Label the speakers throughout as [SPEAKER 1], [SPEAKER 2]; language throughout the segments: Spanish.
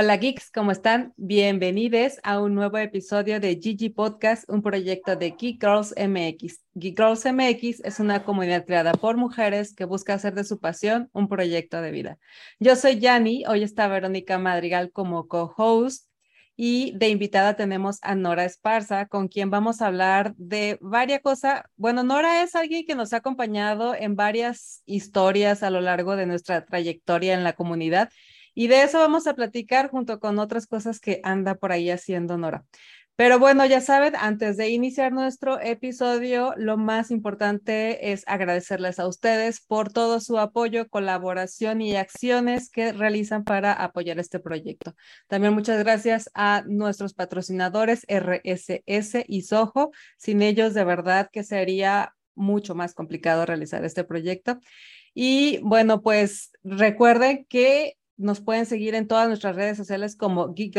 [SPEAKER 1] Hola geeks, ¿cómo están? Bienvenidos a un nuevo episodio de Gigi Podcast, un proyecto de Geek Girls MX. Geek Girls MX es una comunidad creada por mujeres que busca hacer de su pasión un proyecto de vida. Yo soy Yani, hoy está Verónica Madrigal como co-host y de invitada tenemos a Nora Esparza, con quien vamos a hablar de varias cosas. Bueno, Nora es alguien que nos ha acompañado en varias historias a lo largo de nuestra trayectoria en la comunidad y de eso vamos a platicar junto con otras cosas que anda por ahí haciendo Nora. Pero bueno, ya saben, antes de iniciar nuestro episodio, lo más importante es agradecerles a ustedes por todo su apoyo, colaboración y acciones que realizan para apoyar este proyecto. También muchas gracias a nuestros patrocinadores RSS y Soho. Sin ellos, de verdad que sería mucho más complicado realizar este proyecto. Y bueno, pues recuerden que nos pueden seguir en todas nuestras redes sociales como Geek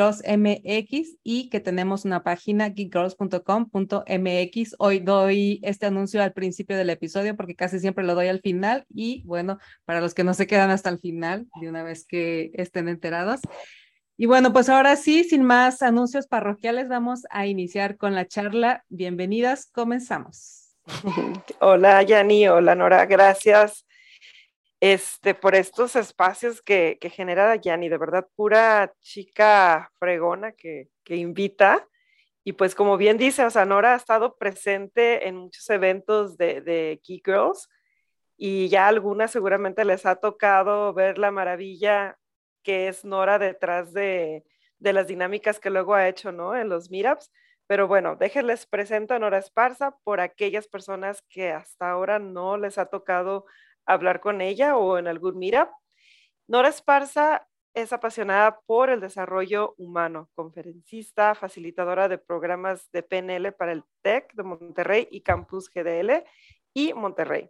[SPEAKER 1] y que tenemos una página geekgirls.com.mx. Hoy doy este anuncio al principio del episodio porque casi siempre lo doy al final y bueno, para los que no se quedan hasta el final, de una vez que estén enterados. Y bueno, pues ahora sí, sin más anuncios parroquiales, vamos a iniciar con la charla. Bienvenidas, comenzamos.
[SPEAKER 2] Hola, Yani, hola, Nora, gracias este, por estos espacios que, que genera Yanni, de verdad, pura chica fregona que, que invita. Y pues como bien dice, o sea, Nora ha estado presente en muchos eventos de, de Key Girls y ya algunas seguramente les ha tocado ver la maravilla que es Nora detrás de, de las dinámicas que luego ha hecho, ¿no? En los meetups. Pero bueno, déjenles presento a Nora Esparza por aquellas personas que hasta ahora no les ha tocado hablar con ella o en algún mira. Nora Esparza es apasionada por el desarrollo humano, conferencista, facilitadora de programas de PNL para el TEC de Monterrey y Campus GDL y Monterrey.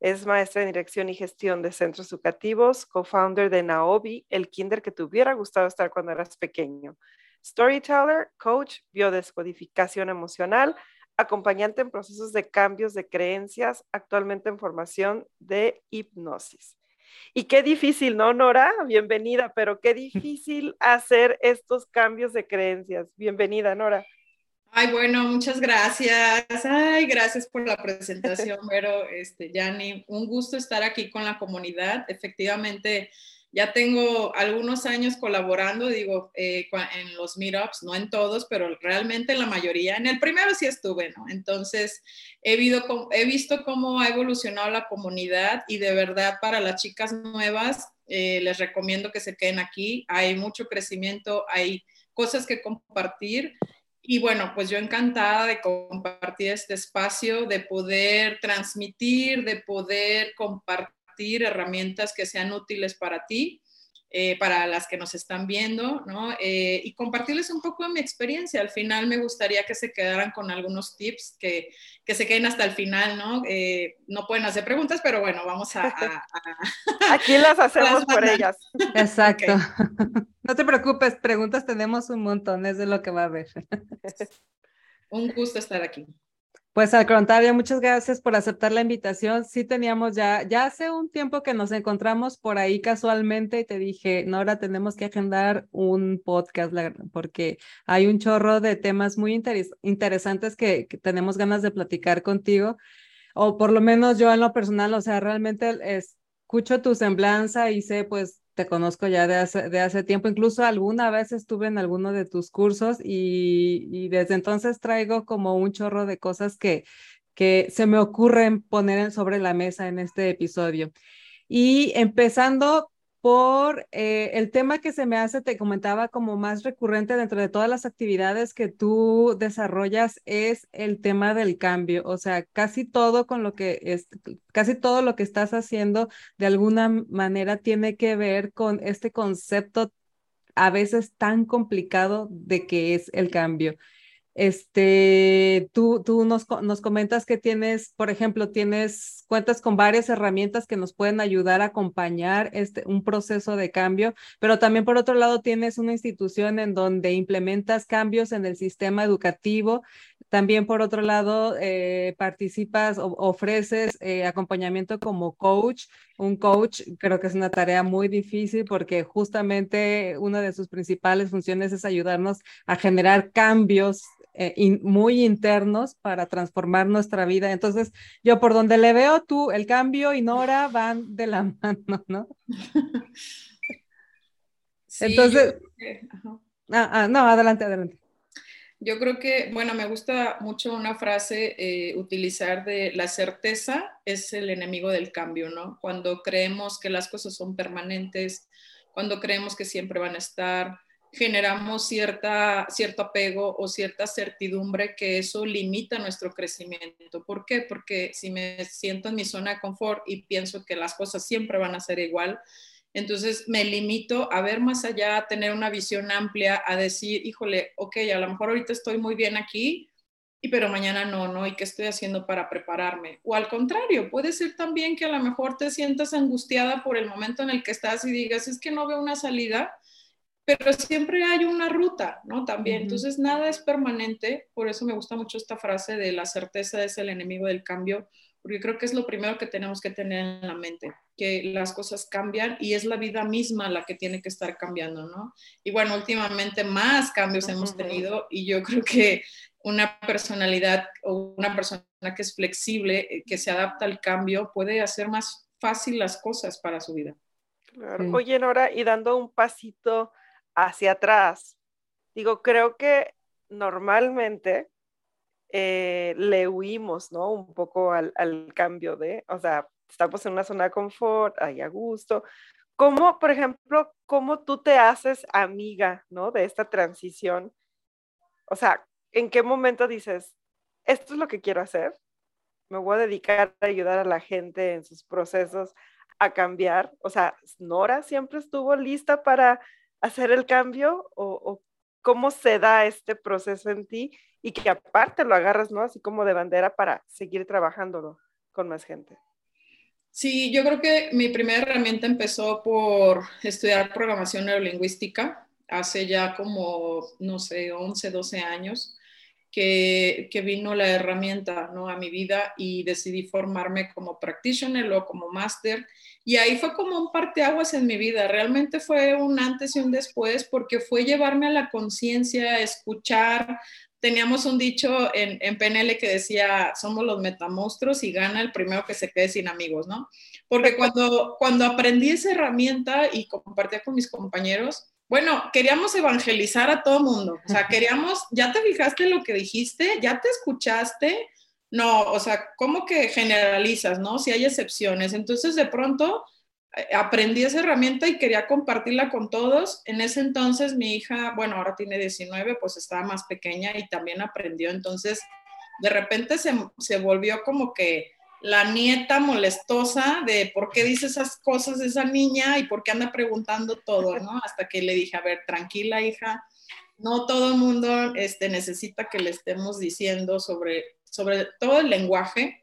[SPEAKER 2] Es maestra en dirección y gestión de centros educativos, co-founder de Naobi, el kinder que te hubiera gustado estar cuando eras pequeño. Storyteller, coach, biodescodificación emocional, acompañante en procesos de cambios de creencias, actualmente en formación de hipnosis. Y qué difícil, ¿no, Nora? Bienvenida, pero qué difícil hacer estos cambios de creencias. Bienvenida, Nora.
[SPEAKER 3] Ay, bueno, muchas gracias. Ay, gracias por la presentación, pero este, Yani, un gusto estar aquí con la comunidad. Efectivamente, ya tengo algunos años colaborando, digo, eh, en los meetups, no en todos, pero realmente en la mayoría. En el primero sí estuve, ¿no? Entonces, he, he visto cómo ha evolucionado la comunidad y de verdad para las chicas nuevas, eh, les recomiendo que se queden aquí. Hay mucho crecimiento, hay cosas que compartir. Y bueno, pues yo encantada de compartir este espacio, de poder transmitir, de poder compartir herramientas que sean útiles para ti, eh, para las que nos están viendo, ¿no? Eh, y compartirles un poco de mi experiencia. Al final me gustaría que se quedaran con algunos tips, que, que se queden hasta el final, ¿no? Eh, no pueden hacer preguntas, pero bueno, vamos a...
[SPEAKER 2] Aquí las hacemos por ellas.
[SPEAKER 1] Exacto. No te preocupes, preguntas tenemos un montón, es de lo que va a haber.
[SPEAKER 3] Un gusto estar aquí.
[SPEAKER 1] Pues al contrario, muchas gracias por aceptar la invitación. Sí teníamos ya, ya hace un tiempo que nos encontramos por ahí casualmente y te dije, Nora, tenemos que agendar un podcast porque hay un chorro de temas muy interesantes que, que, tenemos ganas de platicar contigo. O por lo menos yo en lo personal, o sea, realmente escucho tu semblanza y sé pues te conozco ya de hace, de hace tiempo, incluso alguna vez estuve en alguno de tus cursos y, y, desde entonces traigo como un chorro de cosas que, que se me ocurren poner sobre la mesa en este episodio. Y empezando por eh, el tema que se me hace, te comentaba como más recurrente dentro de todas las actividades que tú desarrollas es el tema del cambio, o sea, casi todo con lo que es, casi todo lo que estás haciendo de alguna manera tiene que ver con este concepto a veces tan complicado de que es el cambio. Este, tú, tú nos, nos comentas que tienes, por ejemplo, tienes cuentas con varias herramientas que nos pueden ayudar a acompañar este, un proceso de cambio, pero también por otro lado tienes una institución en donde implementas cambios en el sistema educativo. También por otro lado eh, participas o ofreces eh, acompañamiento como coach. Un coach creo que es una tarea muy difícil porque justamente una de sus principales funciones es ayudarnos a generar cambios eh, muy internos para transformar nuestra vida. Entonces, yo por donde le veo tú, el cambio y Nora van de la mano, ¿no? Entonces, ah, ah, no, adelante, adelante.
[SPEAKER 3] Yo creo que, bueno, me gusta mucho una frase eh, utilizar de la certeza es el enemigo del cambio, ¿no? Cuando creemos que las cosas son permanentes, cuando creemos que siempre van a estar, generamos cierta, cierto apego o cierta certidumbre que eso limita nuestro crecimiento. ¿Por qué? Porque si me siento en mi zona de confort y pienso que las cosas siempre van a ser igual, entonces me limito a ver más allá, a tener una visión amplia, a decir, híjole, ok, a lo mejor ahorita estoy muy bien aquí, y pero mañana no, ¿no? ¿Y qué estoy haciendo para prepararme? O al contrario, puede ser también que a lo mejor te sientas angustiada por el momento en el que estás y digas, es que no veo una salida, pero siempre hay una ruta, ¿no? También. Entonces, nada es permanente, por eso me gusta mucho esta frase de la certeza es el enemigo del cambio, porque creo que es lo primero que tenemos que tener en la mente, que las cosas cambian y es la vida misma la que tiene que estar cambiando, ¿no? Y bueno, últimamente más cambios hemos tenido y yo creo que una personalidad o una persona que es flexible, eh, que se adapta al cambio, puede hacer más fácil las cosas para su vida.
[SPEAKER 2] Claro. Oye, Nora, y dando un pasito hacia atrás. Digo, creo que normalmente eh, le huimos, ¿no? Un poco al, cambio de, o sea, estamos en una zona de confort, ahí a gusto. ¿Cómo, por ejemplo, cómo tú te haces amiga, ¿no? De esta transición. O sea, ¿en qué momento dices, esto es lo que quiero hacer? Me voy a dedicar a ayudar a la gente en sus procesos a cambiar. O sea, Nora siempre estuvo lista para hacer el cambio o, cómo se da este proceso en ti y que aparte lo agarras, ¿no? Así como de bandera para seguir trabajando con más gente.
[SPEAKER 3] Sí, yo creo que mi primera herramienta empezó por estudiar programación neurolingüística hace ya como, no sé, 11, 12 años, que, que vino la herramienta ¿no? a mi vida y decidí formarme como practitioner o como máster y ahí fue como un parteaguas en mi vida. Realmente fue un antes y un después porque fue llevarme a la conciencia, escuchar. Teníamos un dicho en, en, PNL que decía, somos los metamonstruos y gana el primero que se quede sin amigos, ¿no? Porque cuando, cuando aprendí esa herramienta y compartía con mis compañeros, bueno, queríamos evangelizar a todo mundo. O sea, queríamos, ya te fijaste lo que dijiste, ya te escuchaste, no, o sea, ¿cómo que generalizas, no? Si hay excepciones. Entonces, de pronto, aprendí esa herramienta y quería compartirla con todos. En ese entonces, mi hija, bueno, ahora tiene 19, pues estaba más pequeña y también aprendió. Entonces, de repente se, se volvió como que la nieta molestosa de por qué dice esas cosas esa niña y por qué anda preguntando todo, ¿no? Hasta que le dije, a ver, tranquila, hija, no todo el mundo este, necesita que le estemos diciendo sobre sobre todo el lenguaje.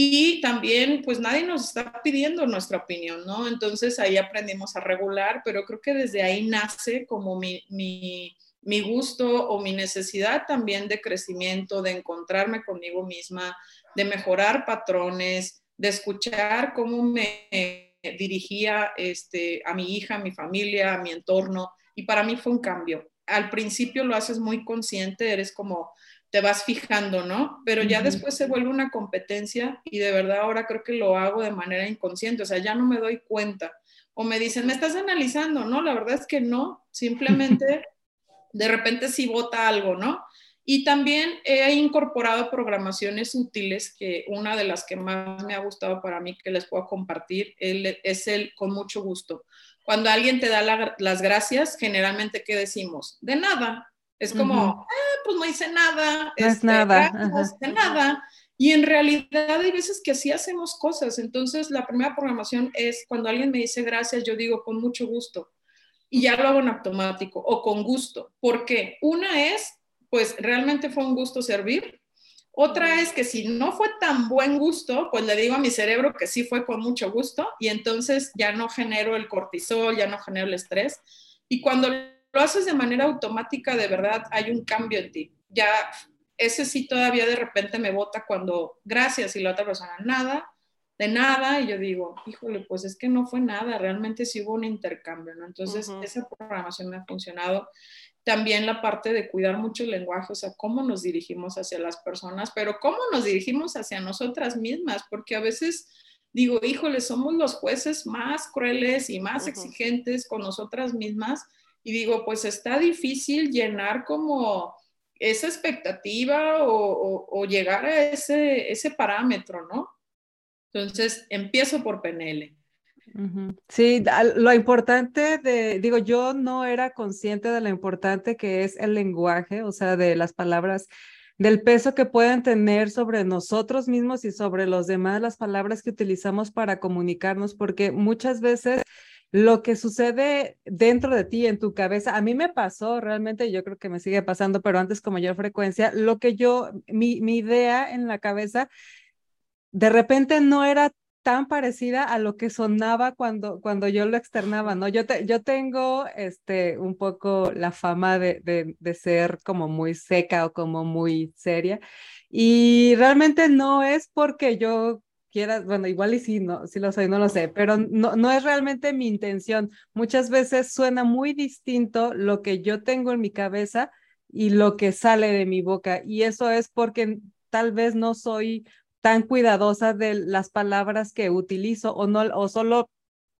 [SPEAKER 3] Y también, pues nadie nos está pidiendo nuestra opinión, ¿no? Entonces ahí aprendimos a regular, pero creo que desde ahí nace como mi, mi, mi gusto o mi necesidad también de crecimiento, de encontrarme conmigo misma, de mejorar patrones, de escuchar cómo me dirigía este, a mi hija, a mi familia, a mi entorno. Y para mí fue un cambio. Al principio lo haces muy consciente, eres como, te vas fijando, ¿no? Pero ya después se vuelve una competencia y de verdad ahora creo que lo hago de manera inconsciente, o sea, ya no me doy cuenta. O me dicen, me estás analizando, ¿no? La verdad es que no, simplemente de repente sí vota algo, ¿no? Y también he incorporado programaciones útiles, que una de las que más me ha gustado para mí que les puedo compartir es el con mucho gusto. Cuando alguien te da las gracias, generalmente, ¿qué decimos? De nada, es como, ah, pues no hice nada.
[SPEAKER 1] No es este, nada.
[SPEAKER 3] No hice nada. Y en realidad hay veces que así hacemos cosas. Entonces, la primera programación es cuando alguien me dice gracias, yo digo con mucho gusto. Y ya lo hago en automático o con gusto. ¿Por qué? Una es pues realmente fue un gusto servir. Otra es que si no fue tan buen gusto, pues le digo a mi cerebro que sí fue con mucho gusto y entonces ya no genero el cortisol, ya no genero el estrés. Y cuando lo haces de manera automática, de verdad hay un cambio en ti. Ya ese sí todavía de repente me bota cuando gracias y la otra persona nada, de nada, y yo digo, híjole, pues es que no fue nada, realmente sí hubo un intercambio, ¿no? Entonces, esa programación me ha funcionado. También la parte de cuidar mucho el lenguaje, o sea, cómo nos dirigimos hacia las personas, pero cómo nos dirigimos hacia nosotras mismas, porque a veces digo, híjole, somos los jueces más crueles y más exigentes con nosotras mismas, y digo, pues está difícil llenar como esa expectativa o, llegar a ese, ese parámetro, ¿no? Entonces, empiezo por PNL.
[SPEAKER 1] Sí, lo importante de, digo, yo no era consciente de lo importante que es el lenguaje, o sea, de las palabras, del peso que pueden tener sobre nosotros mismos y sobre los demás las palabras que utilizamos para comunicarnos, porque muchas veces lo que sucede dentro de ti, en tu cabeza, a mí me pasó realmente, yo creo que me sigue pasando, pero antes con mayor frecuencia, lo que yo, mi, mi idea en la cabeza, de repente no era tan parecida a lo que sonaba cuando, cuando yo lo externaba, ¿no? Yo, te, yo tengo este, un poco la fama de, de, de, ser como muy seca o como muy seria y realmente no es porque yo quieras, bueno, igual y sí, no, sí lo soy, no lo sé, pero no, no es realmente mi intención. Muchas veces suena muy distinto lo que yo tengo en mi cabeza y lo que sale de mi boca. Y eso es porque tal vez no soy tan cuidadosa de las palabras que utilizo o no, o solo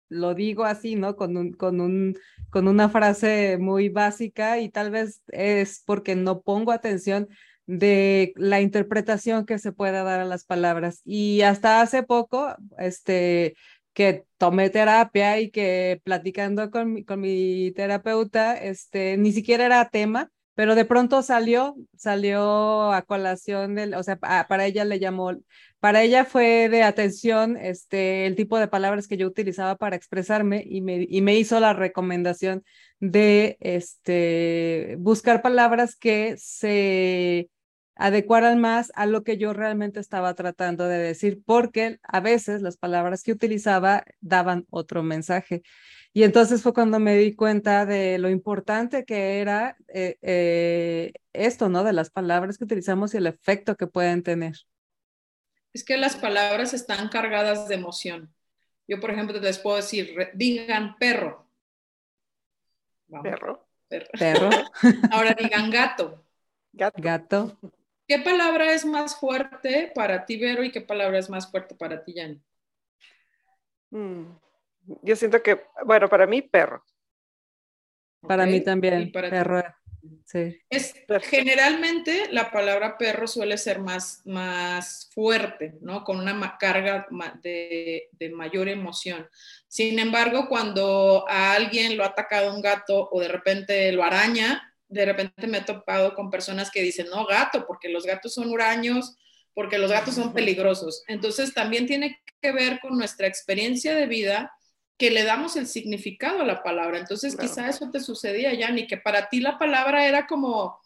[SPEAKER 1] lo digo así, ¿no? Con, un, con, un, con una frase muy básica y tal vez es porque no pongo atención de la interpretación que se pueda dar a las palabras. Y hasta hace poco, este, que tomé terapia y que platicando con mi, con mi terapeuta, este, ni siquiera era tema, pero de pronto salió, salió a colación, del, o sea, para ella le llamó, para ella fue de atención este, el tipo de palabras que yo utilizaba para expresarme y me, y me hizo la recomendación de este, buscar palabras que se adecuaran más a lo que yo realmente estaba tratando de decir, porque a veces las palabras que utilizaba daban otro mensaje. Y entonces fue cuando me di cuenta de lo importante que era eh, eh, esto, ¿no? De las palabras que utilizamos y el efecto que pueden tener.
[SPEAKER 3] Es que las palabras están cargadas de emoción. Yo, por ejemplo, les puedo decir, digan perro.
[SPEAKER 2] Perro.
[SPEAKER 1] Perro.
[SPEAKER 3] Ahora digan gato.
[SPEAKER 1] Gato. Gato.
[SPEAKER 3] ¿Qué palabra es más fuerte para ti, Vero, y qué palabra es más fuerte para ti, Yanni?
[SPEAKER 2] Mm, yo siento que, bueno, para mí, perro.
[SPEAKER 1] Para mí también, perro. Sí.
[SPEAKER 3] Es, generalmente la palabra perro suele ser más, más fuerte, ¿no? Con una carga de, de, mayor emoción. Sin embargo, cuando a alguien lo ha atacado un gato o de repente lo araña, de repente me he topado con personas que dicen, no, gato, porque los gatos son huraños, porque los gatos son peligrosos. Entonces también tiene que ver con nuestra experiencia de vida que le damos el significado a la palabra. Entonces quizá eso te sucedía, Yanni, que para ti la palabra era como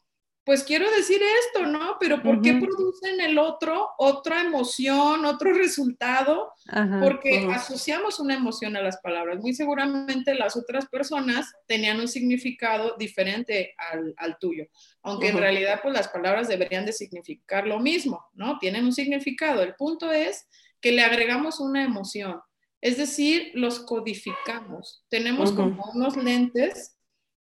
[SPEAKER 3] pues quiero decir esto, ¿no? Pero ¿por qué producen el otro otra emoción, otro resultado? Porque asociamos una emoción a las palabras. Muy seguramente las otras personas tenían un significado diferente al, tuyo, aunque en realidad pues las palabras deberían de significar lo mismo, ¿no? Tienen un significado. El punto es que le agregamos una emoción. Es decir, los codificamos. Tenemos como unos lentes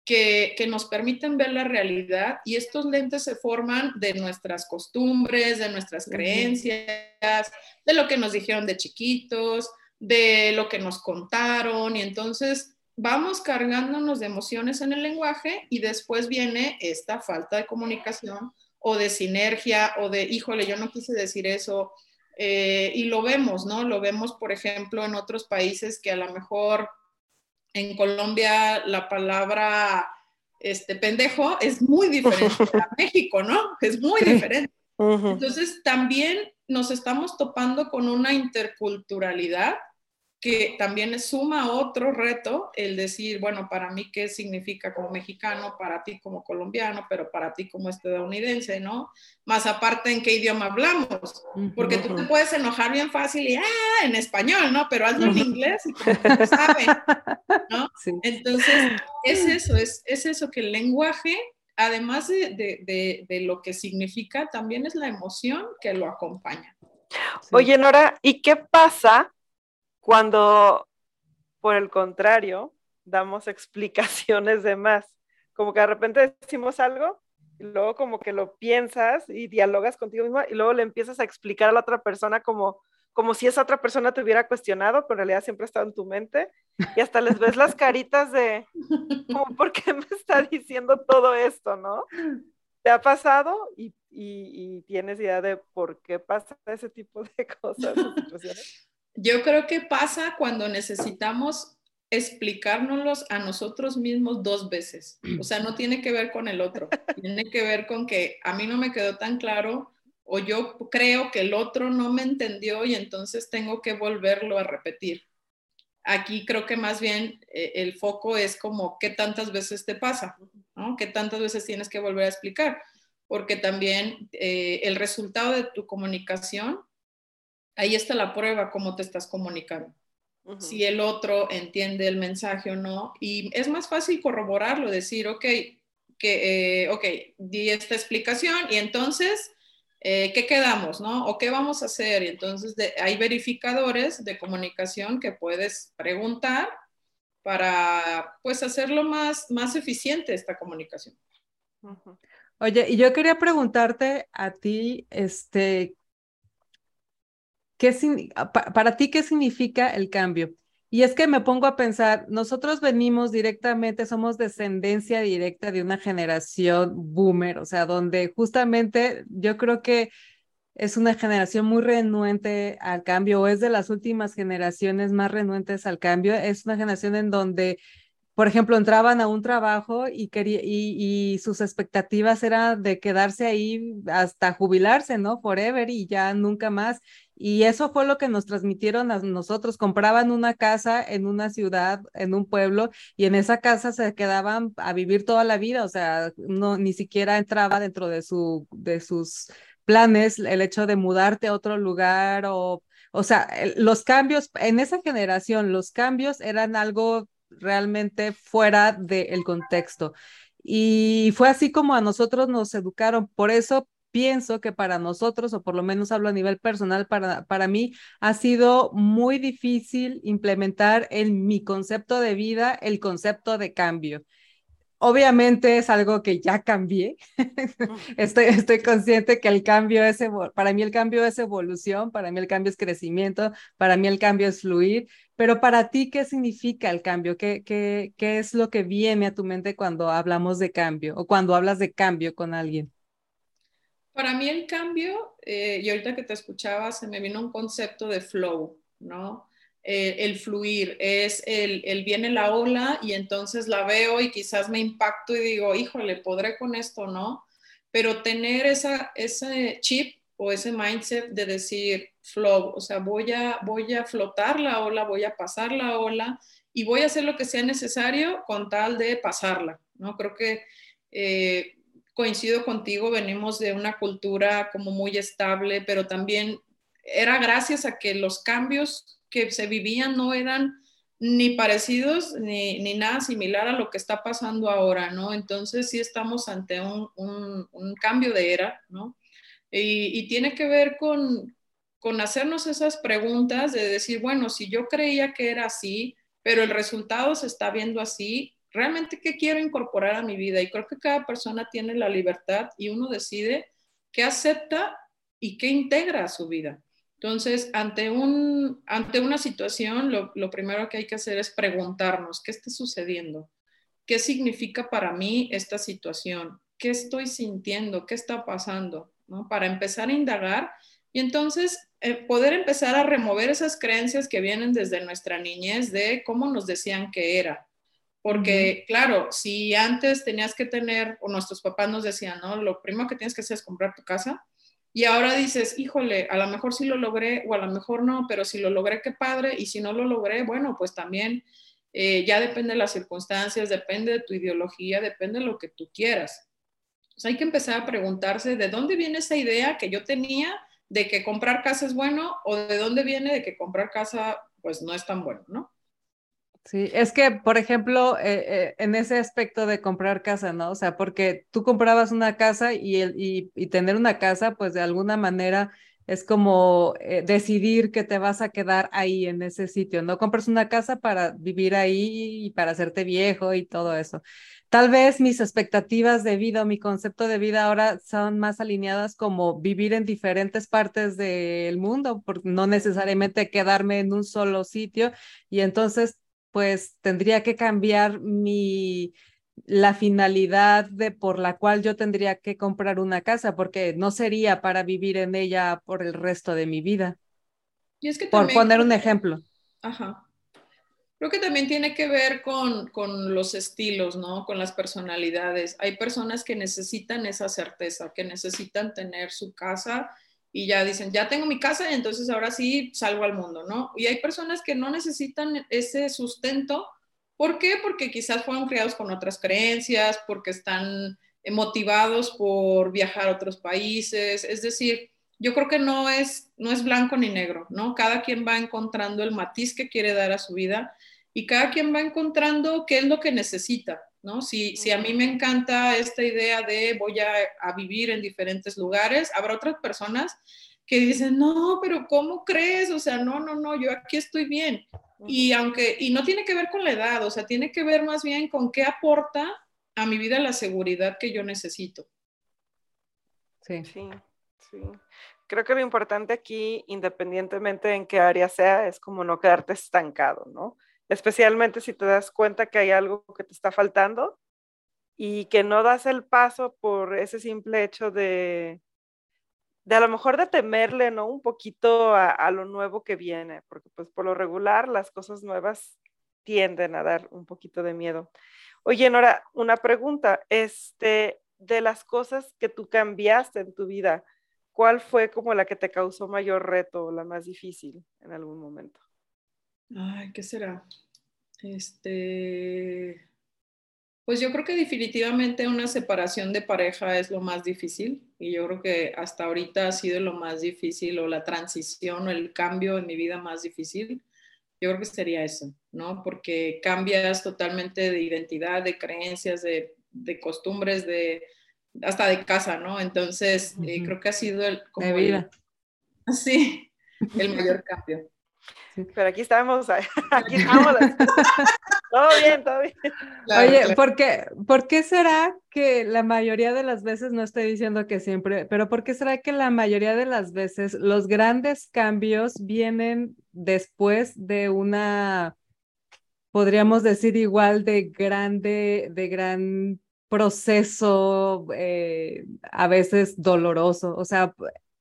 [SPEAKER 3] que, nos permiten ver la realidad y estos lentes se forman de nuestras costumbres, de nuestras creencias, de lo que nos dijeron de chiquitos, de lo que nos contaron y entonces vamos cargándonos de emociones en el lenguaje y después viene esta falta de comunicación o de sinergia o de, híjole, yo no quise decir eso. Eh, y lo vemos, ¿no? Lo vemos, por ejemplo, en otros países que a lo mejor en Colombia la palabra este, pendejo es muy diferente a México, ¿no? Es muy diferente. Entonces, también nos estamos topando con una interculturalidad que también suma otro reto el decir, bueno, para mí qué significa como mexicano, para ti como colombiano, pero para ti como estadounidense, ¿no? Más aparte en qué idioma hablamos, porque tú te puedes enojar bien fácil y, ah, en español, ¿no? Pero hazlo en inglés y como no saben, ¿no? Entonces, es eso, es, es eso, que el lenguaje además de, de, lo que significa, también es la emoción que lo acompaña.
[SPEAKER 2] Oye, Nora, ¿y qué pasa cuando, por el contrario, damos explicaciones de más, como que de repente decimos algo y luego como que lo piensas y dialogas contigo mismo y luego le empiezas a explicar a la otra persona como, como si esa otra persona te hubiera cuestionado, pero en realidad siempre ha estado en tu mente y hasta les ves las caritas de, como, ¿por qué me está diciendo todo esto, no? ¿Te ha pasado y, y, y tienes idea de por qué pasa ese tipo de cosas situaciones?
[SPEAKER 3] Yo creo que pasa cuando necesitamos explicárnoslos a nosotros mismos dos veces. O sea, no tiene que ver con el otro, tiene que ver con que a mí no me quedó tan claro o yo creo que el otro no me entendió y entonces tengo que volverlo a repetir. Aquí creo que más bien eh, el foco es como qué tantas veces te pasa, ¿no? ¿Qué tantas veces tienes que volver a explicar? Porque también eh, el resultado de tu comunicación ahí está la prueba, cómo te estás comunicando. Si el otro entiende el mensaje o no. Y es más fácil corroborarlo, decir, ok, que, eh, ok, di esta explicación y entonces, eh, ¿qué quedamos, no? ¿O qué vamos a hacer? Y entonces hay verificadores de comunicación que puedes preguntar para, pues, hacerlo más, más eficiente esta comunicación.
[SPEAKER 1] Oye, y yo quería preguntarte a ti, este, para ti, ¿qué significa el cambio? Y es que me pongo a pensar, nosotros venimos directamente, somos descendencia directa de una generación boomer, o sea, donde justamente yo creo que es una generación muy renuente al cambio, o es de las últimas generaciones más renuentes al cambio, es una generación en donde por ejemplo, entraban a un trabajo y, quería, y, sus expectativas eran de quedarse ahí hasta jubilarse, ¿no? Forever y ya nunca más. Y eso fue lo que nos transmitieron a nosotros. Compraban una casa en una ciudad, en un pueblo, y en esa casa se quedaban a vivir toda la vida. O sea, no, ni siquiera entraba dentro de, su, de sus planes el hecho de mudarte a otro lugar o... O sea, los cambios, en esa generación, los cambios eran algo realmente fuera del contexto. Y fue así como a nosotros nos educaron. Por eso pienso que para nosotros, o por lo menos hablo a nivel personal, para, para mí ha sido muy difícil implementar en mi concepto de vida el concepto de cambio. Obviamente es algo que ya cambié. estoy, estoy consciente que el cambio es, para mí el cambio es evolución, para mí el cambio es crecimiento, para mí el cambio es fluir, pero para ti, ¿qué significa el cambio? ¿Qué, qué, qué es lo que viene a tu mente cuando hablamos de cambio o cuando hablas de cambio con alguien?
[SPEAKER 3] Para mí el cambio, eh, y ahorita que te escuchaba, se me vino un concepto de flow, ¿no? Eh, el fluir, es el, el, viene la ola y entonces la veo y quizás me impacto y digo, híjole, podré con esto, ¿no? Pero tener esa, ese chip o ese mindset de decir flow, o sea, voy a, voy a flotar la ola, voy a pasar la ola y voy a hacer lo que sea necesario con tal de pasarla, ¿no? Creo que eh, coincido contigo, venimos de una cultura como muy estable, pero también era gracias a que los cambios que se vivían no eran ni parecidos ni, ni, nada similar a lo que está pasando ahora, ¿no? Entonces sí estamos ante un, un, cambio de era, ¿no? Y, y, tiene que ver con, con hacernos esas preguntas de decir, bueno, si yo creía que era así, pero el resultado se está viendo así, ¿realmente qué quiero incorporar a mi vida? Y creo que cada persona tiene la libertad y uno decide qué acepta y qué integra a su vida. Entonces, ante, un, ante una situación, lo, primero que hay que hacer es preguntarnos, ¿qué está sucediendo? ¿Qué significa para mí esta situación? ¿Qué estoy sintiendo? ¿Qué está pasando? ¿No? Para empezar a indagar y entonces eh, poder empezar a remover esas creencias que vienen desde nuestra niñez de cómo nos decían que era. Porque, claro, si antes tenías que tener, o nuestros papás nos decían, ¿no? Lo primero que tienes que hacer es comprar tu casa, Y ahora dices, híjole, a lo mejor sí lo logré o a lo mejor no, pero si lo logré, qué padre. Y si no lo logré, bueno, pues también eh, ya depende de las circunstancias, depende de tu ideología, depende de lo que tú quieras. hay que empezar a preguntarse de dónde viene esa idea que yo tenía de que comprar casa es bueno o de dónde viene de que comprar casa pues no es tan bueno, ¿no?
[SPEAKER 1] Sí, es que, por ejemplo, eh, eh, en ese aspecto de comprar casa, ¿no? O sea, porque tú comprabas una casa y, el, y, y tener una casa, pues de alguna manera es como eh, decidir que te vas a quedar ahí en ese sitio. No compras una casa para vivir ahí y para hacerte viejo y todo eso. Tal vez mis expectativas de vida o mi concepto de vida ahora son más alineadas como vivir en diferentes partes del mundo, por no necesariamente quedarme en un solo sitio. Y entonces, pues tendría que cambiar mi la finalidad de por la cual yo tendría que comprar una casa, porque no sería para vivir en ella por el resto de mi vida.
[SPEAKER 3] Y es que
[SPEAKER 1] por poner un ejemplo.
[SPEAKER 3] Ajá. Creo que también tiene que ver con, con, los estilos, ¿no? Con las personalidades. Hay personas que necesitan esa certeza, que necesitan tener su casa y ya dicen, ya tengo mi casa entonces ahora sí salgo al mundo, ¿no? Y hay personas que no necesitan ese sustento ¿Por qué? Porque quizás fueron criados con otras creencias, porque están motivados por viajar a otros países. Es decir, yo creo que no es, no es blanco ni negro, ¿no? Cada quien va encontrando el matiz que quiere dar a su vida y cada quien va encontrando qué es lo que necesita, ¿no? Si, si a mí me encanta esta idea de voy a, a vivir en diferentes lugares, habrá otras personas que dicen, no, pero ¿cómo crees? O sea, no, no, no, yo aquí estoy bien. Y aunque, y no tiene que ver con la edad, o sea, tiene que ver más bien con qué aporta a mi vida la seguridad que yo necesito.
[SPEAKER 2] Sí. Sí, sí. Creo que lo importante aquí, independientemente en qué área sea, es como no quedarte estancado, ¿no? Especialmente si te das cuenta que hay algo que te está faltando y que no das el paso por ese simple hecho de, de a lo mejor de temerle, ¿no? Un poquito a, lo nuevo que viene, porque pues por lo regular las cosas nuevas tienden a dar un poquito de miedo. Oye, Nora, una pregunta, este, de las cosas que tú cambiaste en tu vida, ¿cuál fue como la que te causó mayor reto o la más difícil en algún momento?
[SPEAKER 3] Ay, ¿qué será? Este, pues yo creo que definitivamente una separación de pareja es lo más difícil y yo creo que hasta ahorita ha sido lo más difícil o la transición o el cambio en mi vida más difícil. Yo creo que sería eso, ¿no? Porque cambias totalmente de identidad, de creencias, de, costumbres, de hasta de casa, ¿no? Entonces, eh, creo que ha sido el...
[SPEAKER 1] Como de vida.
[SPEAKER 3] sí, el mayor cambio.
[SPEAKER 2] Pero aquí estamos, aquí estamos. todo bien, todo bien.
[SPEAKER 1] Oye, ¿por qué, ¿por qué será que la mayoría de las veces, no estoy diciendo que siempre, pero por qué será que la mayoría de las veces los grandes cambios vienen después de una, podríamos decir igual, de grande, de gran proceso, eh, a veces doloroso? O sea,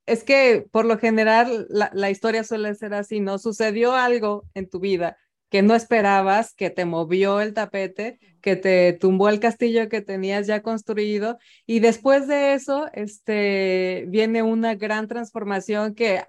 [SPEAKER 1] es que por lo general la, historia suele ser así, ¿no? Sucedió algo en tu vida que no esperabas, que te movió el tapete, que te tumbó el castillo que tenías ya construido y después de eso, este, viene una gran transformación que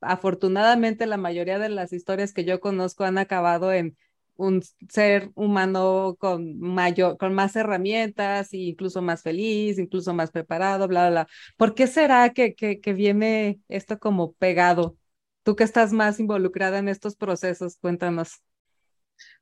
[SPEAKER 1] afortunadamente la mayoría de las historias que yo conozco han acabado en un ser humano con mayor, con más herramientas, e incluso más feliz, incluso más preparado, bla, bla, bla. ¿Por qué será que, que, que viene esto como pegado? Tú que estás más involucrada en estos procesos, cuéntanos.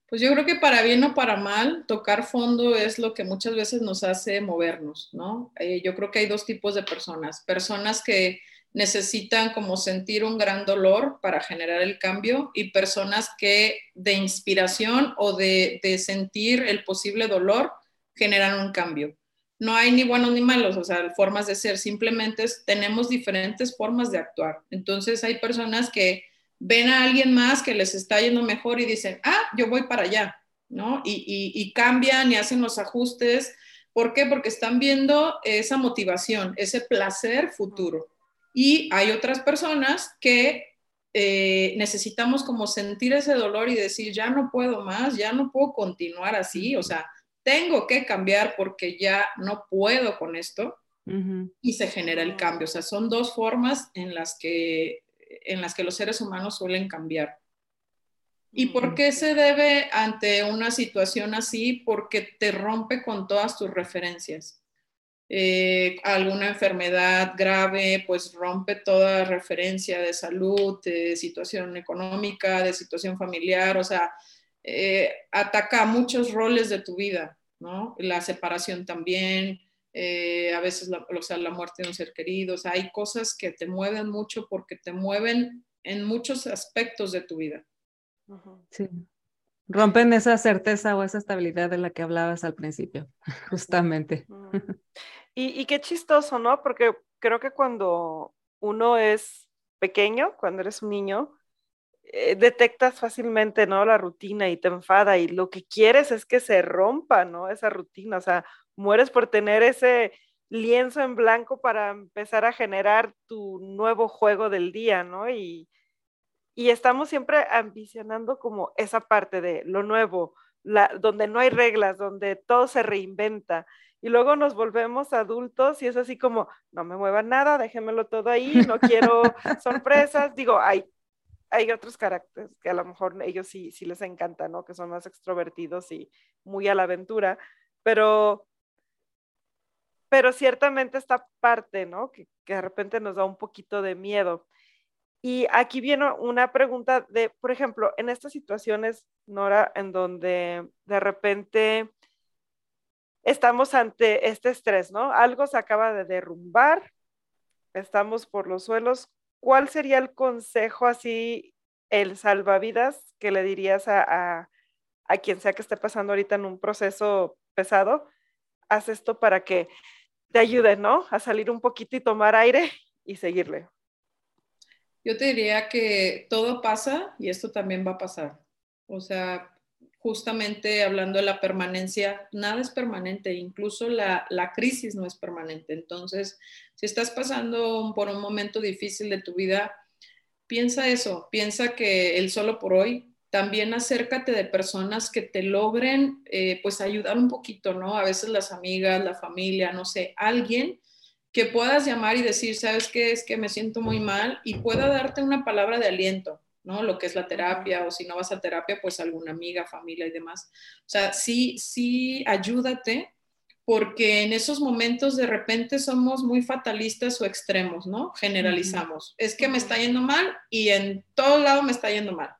[SPEAKER 3] Pues yo creo que para bien o para mal, tocar fondo es lo que muchas veces nos hace movernos, ¿no? Eh, yo creo que hay dos tipos de personas. Personas que necesitan como sentir un gran dolor para generar el cambio y personas que de inspiración o de, sentir el posible dolor generan un cambio. No hay ni buenos ni malos, o sea, formas de ser, simplemente tenemos diferentes formas de actuar. Entonces hay personas que ven a alguien más que les está yendo mejor y dicen, ah, yo voy para allá, ¿no? Y, y cambian y hacen los ajustes. ¿Por qué? Porque están viendo esa motivación, ese placer futuro. Y hay otras personas que eh, necesitamos como sentir ese dolor y decir, ya no puedo más, ya no puedo continuar así, o sea, tengo que cambiar porque ya no puedo con esto. y se genera el cambio. O sea, son dos formas en las que, en las que los seres humanos suelen cambiar. ¿Y por qué se debe ante una situación así? Porque te rompe con todas tus referencias. Eh, alguna enfermedad grave, pues rompe toda referencia de salud, de situación económica, de situación familiar, o sea, eh, ataca muchos roles de tu vida, ¿no? La separación también, eh, a veces la, o sea, la muerte de un ser querido, o sea, hay cosas que te mueven mucho porque te mueven en muchos aspectos de tu vida.
[SPEAKER 1] Sí. Rompen esa certeza o esa estabilidad de la que hablabas al principio, justamente.
[SPEAKER 2] Y, qué chistoso, ¿no? Porque creo que cuando uno es pequeño, cuando eres un niño, eh, detectas fácilmente, ¿no? La rutina y te enfada y lo que quieres es que se rompa, ¿no? Esa rutina, o sea, mueres por tener ese lienzo en blanco para empezar a generar tu nuevo juego del día, ¿no? Y, y estamos siempre ambicionando como esa parte de lo nuevo, la, donde no hay reglas, donde todo se reinventa. Y luego nos volvemos adultos y es así como, no me muevan nada, déjenmelo todo ahí, no quiero sorpresas. Digo, hay, hay otros caracteres que a lo mejor ellos sí, sí les encanta, ¿no? Que son más extrovertidos y muy a la aventura, pero, pero ciertamente esta parte, ¿no? Que, que de repente nos da un poquito de miedo. Y aquí viene una pregunta de, por ejemplo, en estas situaciones, Nora, en donde de repente estamos ante este estrés, ¿no? Algo se acaba de derrumbar, estamos por los suelos. ¿Cuál sería el consejo así, el salvavidas que le dirías a, a quien sea que esté pasando ahorita en un proceso pesado? Haz esto para que te ayude, ¿no? A salir un poquito y tomar aire y seguirle.
[SPEAKER 3] Yo te diría que todo pasa y esto también va a pasar. O sea, justamente hablando de la permanencia, nada es permanente, incluso la, la, crisis no es permanente. Entonces, si estás pasando por un momento difícil de tu vida, piensa eso, piensa que el solo por hoy, también acércate de personas que te logren, eh, pues ayudar un poquito, ¿no? A veces las amigas, la familia, no sé, alguien que puedas llamar y decir, ¿sabes qué? Es que me siento muy mal y pueda darte una palabra de aliento, ¿no? Lo que es la terapia o si no vas a terapia, pues alguna amiga, familia y demás. O sea, sí, sí, ayúdate porque en esos momentos de repente somos muy fatalistas o extremos, ¿no? Generalizamos. Es que me está yendo mal y en todo lado me está yendo mal.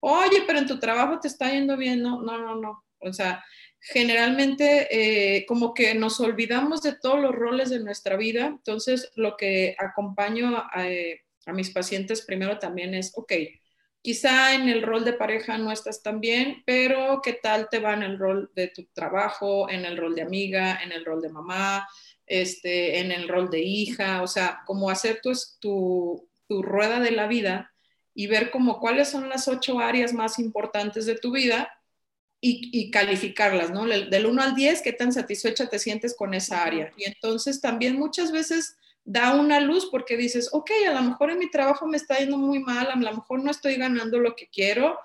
[SPEAKER 3] Oye, pero en tu trabajo te está yendo bien. No, no, no, no. O sea, generalmente eh, como que nos olvidamos de todos los roles de nuestra vida. Entonces, lo que acompaño a, eh, mis pacientes primero también es, ok, quizá en el rol de pareja no estás tan bien, pero ¿qué tal te va en el rol de tu trabajo, en el rol de amiga, en el rol de mamá, este, en el rol de hija? O sea, como hacer tu, tu, tu rueda de la vida y ver como cuáles son las ocho áreas más importantes de tu vida y, calificarlas, ¿no? Del 1 al 10, ¿qué tan satisfecha te sientes con esa área? Y entonces también muchas veces da una luz porque dices, ok, a lo mejor en mi trabajo me está yendo muy mal, a lo mejor no estoy ganando lo que quiero,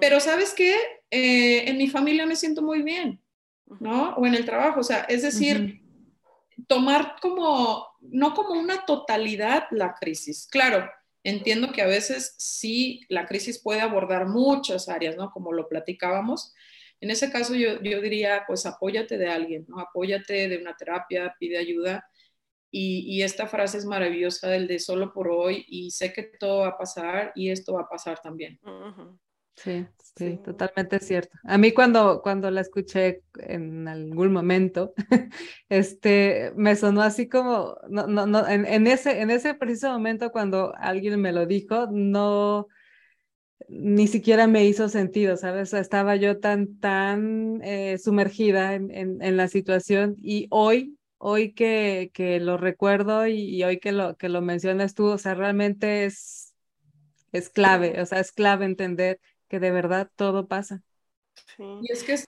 [SPEAKER 3] pero ¿sabes qué? Eh, en mi familia me siento muy bien, ¿no? O en el trabajo, o sea, es decir, tomar como, no como una totalidad la crisis. Claro, entiendo que a veces sí la crisis puede abordar muchas áreas, ¿no? Como lo platicábamos, en ese caso yo, diría, pues apóyate de alguien, ¿no? Apóyate de una terapia, pide ayuda. Y, esta frase es maravillosa del de solo por hoy y sé que todo va a pasar y esto va a pasar también.
[SPEAKER 1] Sí, sí, totalmente cierto. A mí cuando, cuando la escuché en algún momento, este, me sonó así como, no, no, no, en, en, ese, en ese preciso momento cuando alguien me lo dijo, no, ni siquiera me hizo sentido, ¿sabes? Estaba yo tan, tan eh, sumergida en, en, la situación y hoy, hoy que, que lo recuerdo y, hoy que lo, que lo mencionas tú, o sea, realmente es, es clave, o sea, es clave entender que de verdad todo pasa.
[SPEAKER 3] Y es que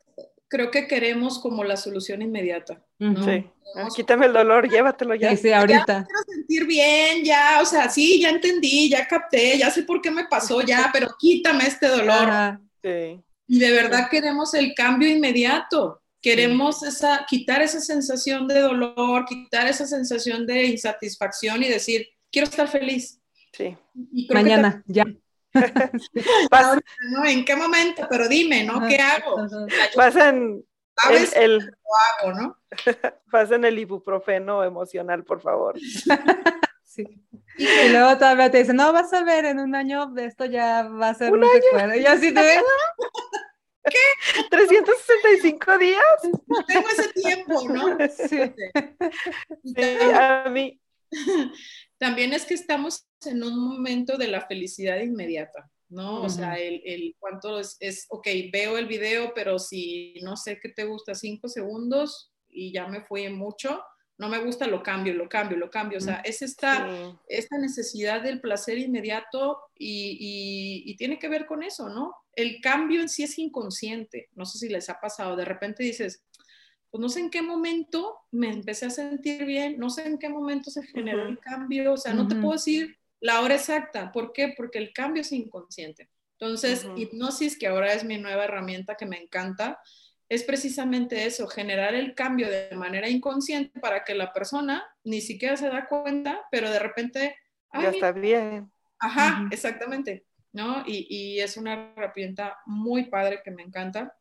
[SPEAKER 3] creo que queremos como la solución inmediata. Sí.
[SPEAKER 2] Ah, quítame el dolor, llévatelo ya.
[SPEAKER 1] Sí, ahorita. Ya
[SPEAKER 3] quiero sentir bien, ya, o sea, sí, ya entendí, ya capté, ya sé por qué me pasó, ya, pero quítame este dolor. Sí. Y de verdad queremos el cambio inmediato. Queremos esa, quitar esa sensación de dolor, quitar esa sensación de insatisfacción y decir, quiero estar feliz.
[SPEAKER 2] Sí.
[SPEAKER 1] Mañana, ya.
[SPEAKER 3] ¿No? ¿En qué momento? Pero dime, ¿no? ¿Qué hago?
[SPEAKER 2] Pasen
[SPEAKER 3] ¿Sabes el, el hago, ¿no?
[SPEAKER 2] Pasen el ibuprofeno emocional, por favor.
[SPEAKER 1] Sí. Y luego todavía te dicen, no, vas a ver, en un año de esto ya va a ser
[SPEAKER 2] ¿Un,
[SPEAKER 1] un
[SPEAKER 2] año?
[SPEAKER 1] recuerdo. Y así te ves.
[SPEAKER 2] ¿Qué? ¿365 días?
[SPEAKER 3] No tengo ese tiempo, ¿no?
[SPEAKER 1] Sí.
[SPEAKER 3] Y
[SPEAKER 2] Sí, a mí.
[SPEAKER 3] También es que estamos en un momento de la felicidad inmediata, ¿no? O sea, el, el cuánto es, es, ok, veo el video, pero si no sé qué te gusta, cinco segundos y ya me fui en mucho, no me gusta, lo cambio, lo cambio, lo cambio. O sea, es esta,
[SPEAKER 2] Sí.
[SPEAKER 3] esta necesidad del placer inmediato y, y- y tiene que ver con eso, ¿no? El cambio en sí es inconsciente. No sé si les ha pasado. De repente dices, pues no sé en qué momento me empecé a sentir bien, no sé en qué momento se generó
[SPEAKER 2] Ujú.
[SPEAKER 3] el cambio. O sea, no te puedo decir la hora exacta. ¿Por qué? Porque el cambio es inconsciente. Entonces, hipnosis, que ahora es mi nueva herramienta que me encanta, es precisamente eso, generar el cambio de manera inconsciente para que la persona ni siquiera se da cuenta, pero de repente, ay,
[SPEAKER 2] Ya
[SPEAKER 3] mira,
[SPEAKER 2] está bien.
[SPEAKER 3] ajá, exactamente, ¿no? Y, y es una herramienta muy padre que me encanta.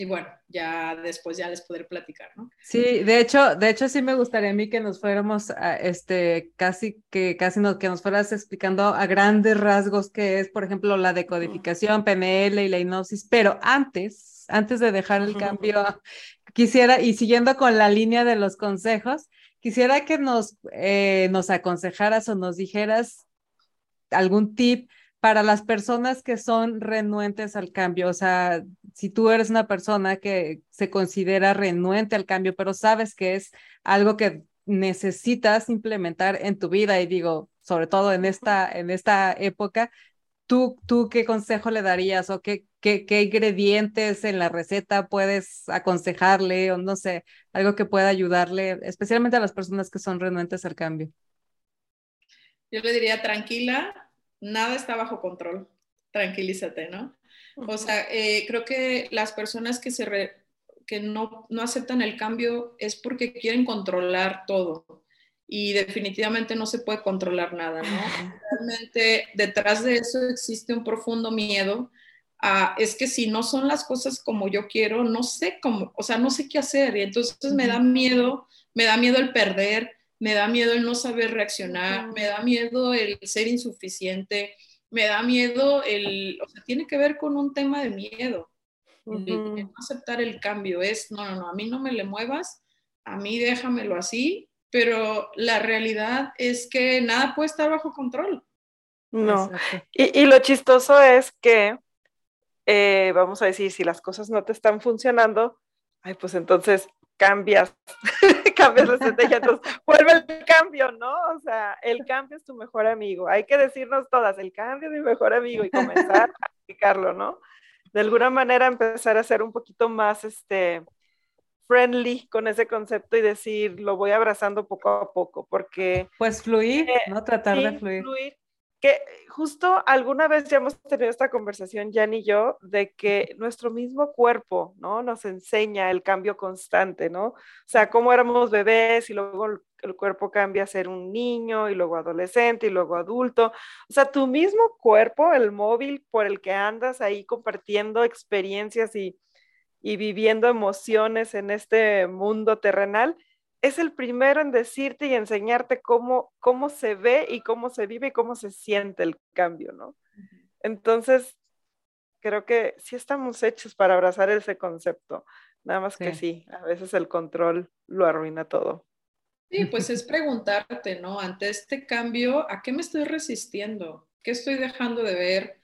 [SPEAKER 3] Y bueno, ya después ya les podré platicar, ¿no?
[SPEAKER 1] Sí, de hecho, de hecho sí me gustaría a mí que nos fuéramos a, este, casi que casi nos, que nos fueras explicando a grandes rasgos qué es, por ejemplo, la decodificación, PNL y la hipnosis, pero antes, antes de dejar el cambio, quisiera, y siguiendo con la línea de los consejos, quisiera que nos, eh, nos aconsejaras o nos dijeras algún tip para las personas que son renuentes al cambio. O sea, si tú eres una persona que se considera renuente al cambio, pero sabes que es algo que necesitas implementar en tu vida y digo, sobre todo en esta, en esta época, ¿tú, tú qué consejo le darías o qué, qué, qué ingredientes en la receta puedes aconsejarle o no sé, algo que pueda ayudarle, especialmente a las personas que son renuentes al cambio?
[SPEAKER 3] Yo le diría, tranquila, nada está bajo control, tranquilízate, ¿no? O sea, eh, creo que las personas que, se re, que no, no aceptan el cambio es porque quieren controlar todo y definitivamente no se puede controlar nada, ¿no? Realmente detrás de eso existe un profundo miedo. a, es que si no son las cosas como yo quiero, no sé cómo, o sea, no sé qué hacer y entonces me da miedo, me da miedo el perder, me da miedo el no saber reaccionar, me da miedo el ser insuficiente, me da miedo el, o sea, tiene que ver con un tema de miedo,
[SPEAKER 2] Uh
[SPEAKER 3] el, el no aceptar el cambio, es, no, no, no, a mí no me le muevas, a mí déjamelo así, pero la realidad es que nada puede estar bajo control.
[SPEAKER 2] No, y, y, lo chistoso es que, eh, vamos a decir, si las cosas no te están funcionando, ay, pues entonces cambias, cambias la estrategia, entonces vuelve el cambio, ¿no? O sea, el cambio es tu mejor amigo. Hay que decirnos todas, el cambio es mi mejor amigo y comenzar a aplicarlo, ¿no? De alguna manera empezar a ser un poquito más, este, friendly con ese concepto y decir, lo voy abrazando poco a poco, porque...
[SPEAKER 1] Pues fluir, eh, ¿no? Tratar de fluir.
[SPEAKER 2] fluir. Que justo alguna vez ya hemos tenido esta conversación, Jan y yo, de que nuestro mismo cuerpo, ¿no? Nos enseña el cambio constante, ¿no? O sea, cómo éramos bebés y luego el, el cuerpo cambia a ser un niño y luego adolescente y luego adulto. O sea, tu mismo cuerpo, el móvil por el que andas ahí compartiendo experiencias y, y viviendo emociones en este mundo terrenal, es el primero en decirte y enseñarte cómo, cómo se ve y cómo se vive y cómo se siente el cambio, ¿no? Entonces, creo que sí estamos hechos para abrazar ese concepto, nada más sí. que sí, a veces el control lo arruina todo.
[SPEAKER 3] Sí, pues es preguntarte, ¿no? Ante este cambio, ¿a qué me estoy resistiendo? ¿Qué estoy dejando de ver?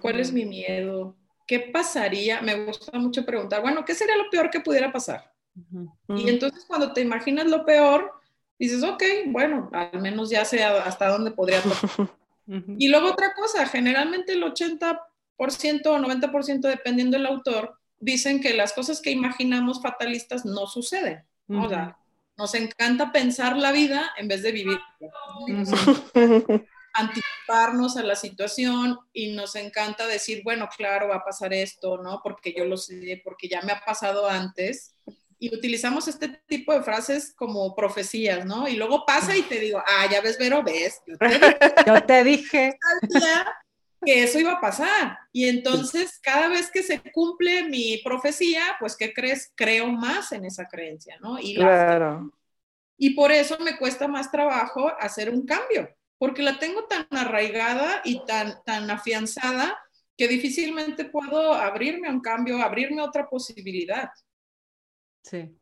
[SPEAKER 3] ¿Cuál es mi miedo? ¿Qué pasaría? Me gusta mucho preguntar, bueno, ¿qué sería lo peor que pudiera pasar? Uh -huh. Y entonces cuando te imaginas lo peor, dices, ok, bueno, al menos ya sé hasta dónde podría tocar. Uh -huh. Y luego otra cosa, generalmente el 80% o 90%, dependiendo del autor, dicen que las cosas que imaginamos fatalistas no suceden. Uh -huh. O sea, nos encanta pensar la vida en vez de vivir. anticiparnos a la situación y nos encanta decir, bueno, claro, va a pasar esto, ¿no? Porque yo lo sé, porque ya me ha pasado antes. Y utilizamos este tipo de frases como profecías, ¿no? Y luego pasa y te digo, ah, ya ves, Vero, ves.
[SPEAKER 1] Yo te dije. yo te dije.
[SPEAKER 3] que eso iba a pasar. Y entonces, cada vez que se cumple mi profecía, pues, ¿qué crees? Creo más en esa creencia, ¿no? Y
[SPEAKER 2] claro.
[SPEAKER 3] Y por eso me cuesta más trabajo hacer un cambio, porque la tengo tan arraigada y tan, tan afianzada que difícilmente puedo abrirme a un cambio, abrirme a otra posibilidad.
[SPEAKER 1] Sí.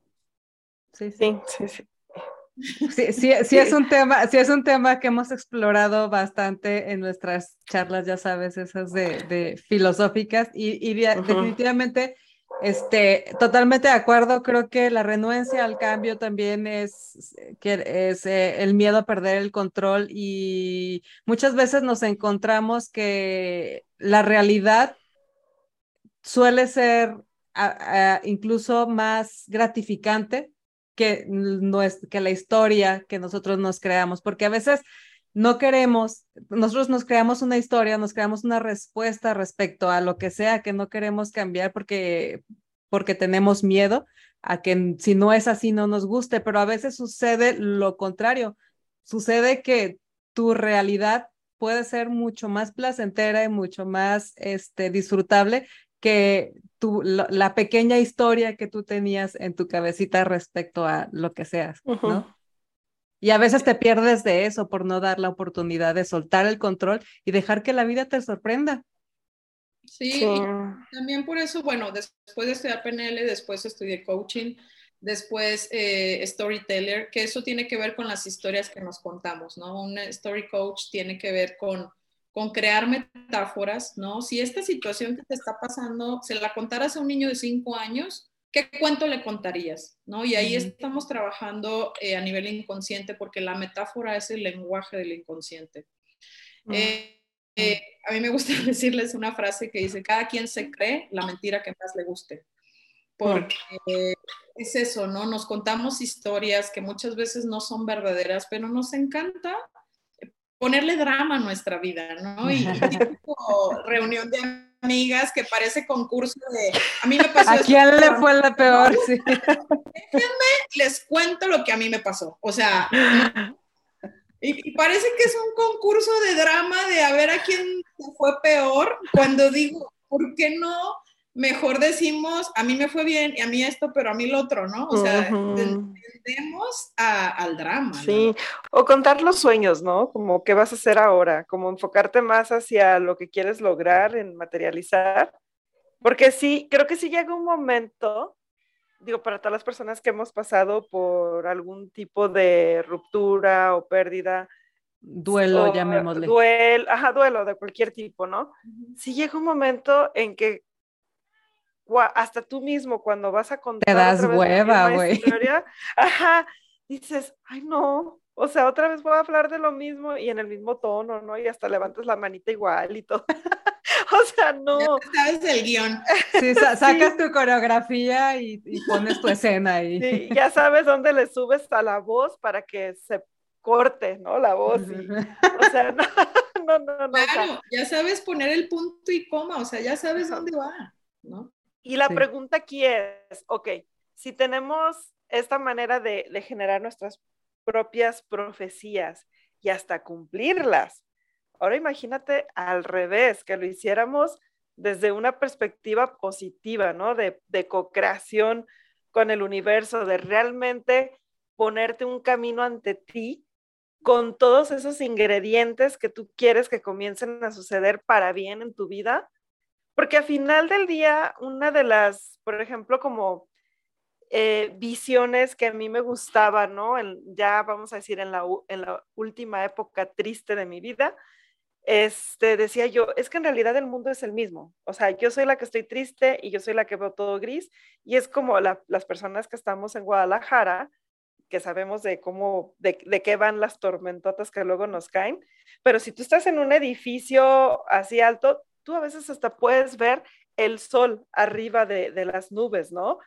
[SPEAKER 1] Sí, sí, sí, sí. Sí, sí, es un tema, sí es un tema que hemos explorado bastante en nuestras charlas, ya sabes, esas de, filosóficas y, definitivamente este, totalmente de acuerdo. Creo que la renuencia al cambio también es, que es eh, el miedo a perder el control y muchas veces nos encontramos que la realidad suele ser incluso más gratificante que, no es, que la historia que nosotros nos creamos, porque a veces no queremos, nosotros nos creamos una historia, nos creamos una respuesta respecto a lo que sea que no queremos cambiar porque, porque tenemos miedo a que si no es así no nos guste, pero a veces sucede lo contrario, sucede que tu realidad puede ser mucho más placentera y mucho más este, disfrutable que tu, la pequeña historia que tú tenías en tu cabecita respecto a lo que seas, ¿no? Y a veces te pierdes de eso por no dar la oportunidad de soltar el control y dejar que la vida te sorprenda.
[SPEAKER 3] Sí, también por eso, bueno, después de estudiar PNL, después estudié coaching, después eh, storyteller, que eso tiene que ver con las historias que nos contamos, ¿no? Un story coach tiene que ver con, con crear metáforas, ¿no? Si esta situación que te está pasando se la contaras a un niño de cinco años, ¿qué cuento le contarías? ¿no? Y ahí estamos trabajando eh, a nivel inconsciente porque la metáfora es el lenguaje del inconsciente. Eh, eh, a mí me gusta decirles una frase que dice, cada quien se cree la mentira que más le guste. Porque es eso, ¿no? Nos contamos historias que muchas veces no son verdaderas, pero nos encanta ponerle drama a nuestra vida, ¿no? Y, tipo reunión de amigas que parece concurso de a mí me pasó
[SPEAKER 1] ¿A quién le fue la peor? Sí.
[SPEAKER 3] Déjenme, les cuento lo que a mí me pasó. O sea, y, parece que es un concurso de drama de a ver a quién fue peor cuando digo, ¿por qué no? Mejor decimos, a mí me fue bien y a mí esto, pero a mí lo otro, ¿no? O sea, tendemos al drama.
[SPEAKER 2] Sí, o contar los sueños, ¿no? Como qué vas a hacer ahora, como enfocarte más hacia lo que quieres lograr en materializar. Porque sí, creo que sí llega un momento, digo, para todas las personas que hemos pasado por algún tipo de ruptura o pérdida.
[SPEAKER 1] Duelo, llamémosle.
[SPEAKER 2] Duelo, ajá, duelo de cualquier tipo, ¿no? Sí llega un momento en que hasta tú mismo cuando vas a contar.
[SPEAKER 1] Te das hueva, güey.
[SPEAKER 2] Ajá, dices, ay no, o sea, otra vez voy a hablar de lo mismo y en el mismo tono, ¿no? Y hasta levantas la manita igual y todo. o sea, no. Ya
[SPEAKER 3] sabes el guion.
[SPEAKER 1] Sí, sacas tu coreografía y, pones tu escena ahí.
[SPEAKER 2] Sí, ya sabes dónde le subes a la voz para que se corte, ¿no? La voz. o sea, no, no, no. no
[SPEAKER 3] claro, ya sabes poner el punto y coma, o sea, ya sabes dónde va, ¿no?
[SPEAKER 2] Y la pregunta aquí es, ok, si tenemos esta manera de, generar nuestras propias profecías y hasta cumplirlas, ahora imagínate al revés, que lo hiciéramos desde una perspectiva positiva, ¿no? De, de co-creación con el universo, de realmente ponerte un camino ante ti con todos esos ingredientes que tú quieres que comiencen a suceder para bien en tu vida porque al final del día, una de las, por ejemplo, como eh, visiones que a mí me gustaban, ¿no? ya vamos a decir en la, última época triste de mi vida, este, decía yo, es que en realidad el mundo es el mismo. O sea, yo soy la que estoy triste y yo soy la que veo todo gris. Y es como las personas que estamos en Guadalajara, que sabemos de cómo, de, de, qué van las tormentotas que luego nos caen. Pero si tú estás en un edificio así alto, tú a veces hasta puedes ver el sol arriba de, las nubes, ¿no?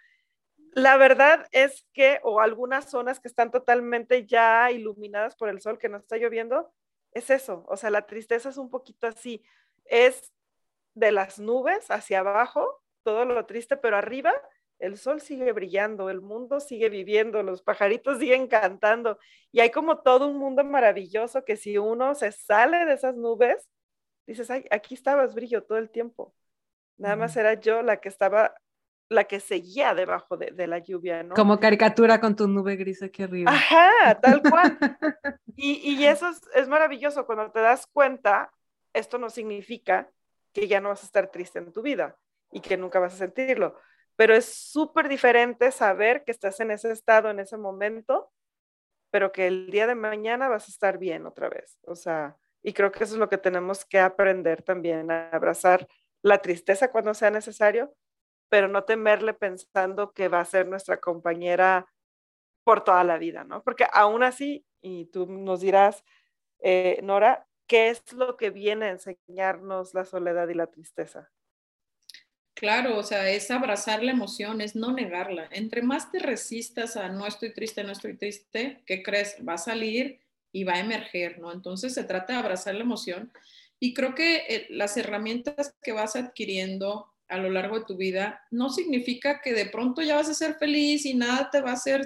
[SPEAKER 2] La verdad es que, o algunas zonas que están totalmente ya iluminadas por el sol, que no está lloviendo, es eso, o sea, la tristeza es un poquito así, es de las nubes hacia abajo, todo lo triste, pero arriba el sol sigue brillando, el mundo sigue viviendo, los pajaritos siguen cantando y hay como todo un mundo maravilloso que si uno se sale de esas nubes, dices, ay, aquí estabas brillo todo el tiempo. Nada más era yo la que estaba, la que seguía debajo de, la lluvia, ¿no?
[SPEAKER 1] Como caricatura con tu nube gris aquí arriba.
[SPEAKER 2] Ajá, tal cual. y, y, eso es, es maravilloso cuando te das cuenta, esto no significa que ya no vas a estar triste en tu vida y que nunca vas a sentirlo, pero es súper diferente saber que estás en ese estado, en ese momento, pero que el día de mañana vas a estar bien otra vez. O sea, y creo que eso es lo que tenemos que aprender también, a abrazar la tristeza cuando sea necesario, pero no temerle pensando que va a ser nuestra compañera por toda la vida, ¿no? Porque aún así, y tú nos dirás, eh, Nora, ¿qué es lo que viene a enseñarnos la soledad y la tristeza?
[SPEAKER 3] Claro, o sea, es abrazar la emoción, es no negarla. Entre más te resistas a no estoy triste, no estoy triste, ¿qué crees? Va a salir y va a emerger, ¿no? Entonces se trata de abrazar la emoción y creo que eh, las herramientas que vas adquiriendo a lo largo de tu vida no significa que de pronto ya vas a ser feliz y nada te va a hacer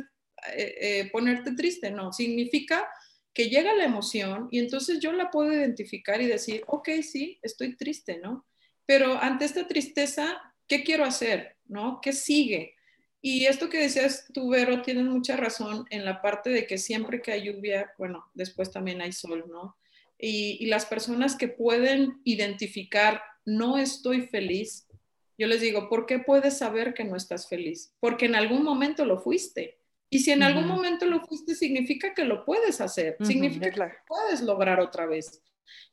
[SPEAKER 3] eh, eh, ponerte triste, no, significa que llega la emoción y entonces yo la puedo identificar y decir, ok, sí, estoy triste, ¿no? Pero ante esta tristeza, ¿qué quiero hacer? ¿No? ¿Qué sigue? Y esto que decías tú, Vero, tienes mucha razón en la parte de que siempre que hay lluvia, bueno, después también hay sol, ¿no? Y, las personas que pueden identificar, no estoy feliz, yo les digo, ¿por qué puedes saber que no estás feliz? Porque en algún momento lo fuiste. Y si en algún momento lo fuiste, significa que lo puedes hacer, significa que lo puedes lograr otra vez.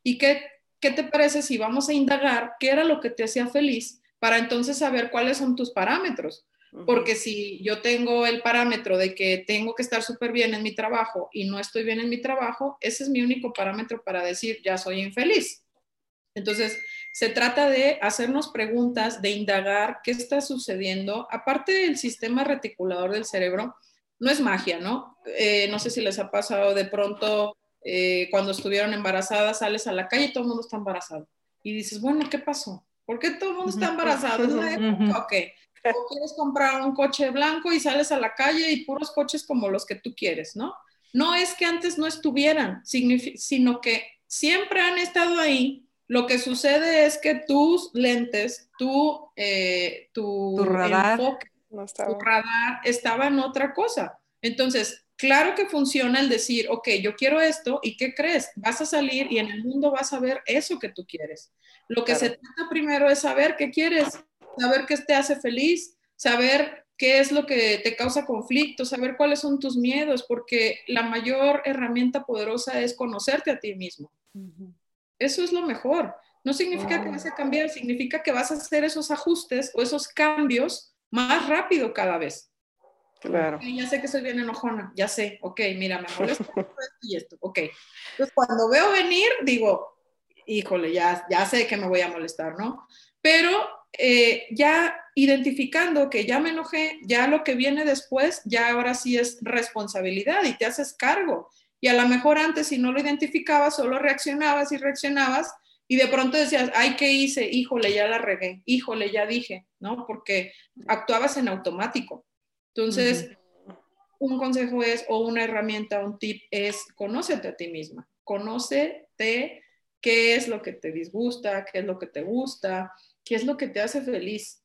[SPEAKER 3] ¿Y qué, qué te parece si vamos a indagar qué era lo que te hacía feliz para entonces saber cuáles son tus parámetros? Porque si yo tengo el parámetro de que tengo que estar súper bien en mi trabajo y no estoy bien en mi trabajo, ese es mi único parámetro para decir ya soy infeliz. Entonces, se trata de hacernos preguntas, de indagar qué está sucediendo. Aparte del sistema reticulador del cerebro, no es magia, ¿no? Eh, no sé si les ha pasado de pronto eh, cuando estuvieron embarazadas, sales a la calle y todo el mundo está embarazado. Y dices, bueno, ¿qué pasó? ¿Por qué todo el mundo está embarazado? ¿Es una época o quieres comprar un coche blanco y sales a la calle y puros coches como los que tú quieres, ¿no? No es que antes no estuvieran, sino que siempre han estado ahí. Lo que sucede es que tus lentes, tu, eh, tu,
[SPEAKER 1] radar, enfoque,
[SPEAKER 3] tu radar estaba en otra cosa. Entonces, claro que funciona el decir, ok, yo quiero esto, ¿y qué crees? Vas a salir y en el mundo vas a ver eso que tú quieres. Lo que se trata primero es saber qué quieres saber qué te hace feliz, saber qué es lo que te causa conflicto, saber cuáles son tus miedos, porque la mayor herramienta poderosa es conocerte a ti mismo. Eso es lo mejor. No significa que vas a cambiar, significa que vas a hacer esos ajustes o esos cambios más rápido cada vez.
[SPEAKER 2] Claro.
[SPEAKER 3] ya sé que soy bien enojona, ya sé, ok, mira, me molesta esto y esto, ok. Entonces, cuando veo venir, digo, híjole, ya, ya sé que me voy a molestar, ¿no? Pero eh, ya identificando que ya me enojé, ya lo que viene después, ya ahora sí es responsabilidad y te haces cargo. Y a lo mejor antes si no lo identificabas, solo reaccionabas y reaccionabas y de pronto decías, ay, ¿qué hice? Híjole, ya la regué, híjole, ya dije, ¿no? Porque actuabas en automático. Entonces, un consejo es, o una herramienta, un tip es, conócete a ti misma, conócete qué es lo que te disgusta, qué es lo que te gusta, qué es lo que te hace feliz.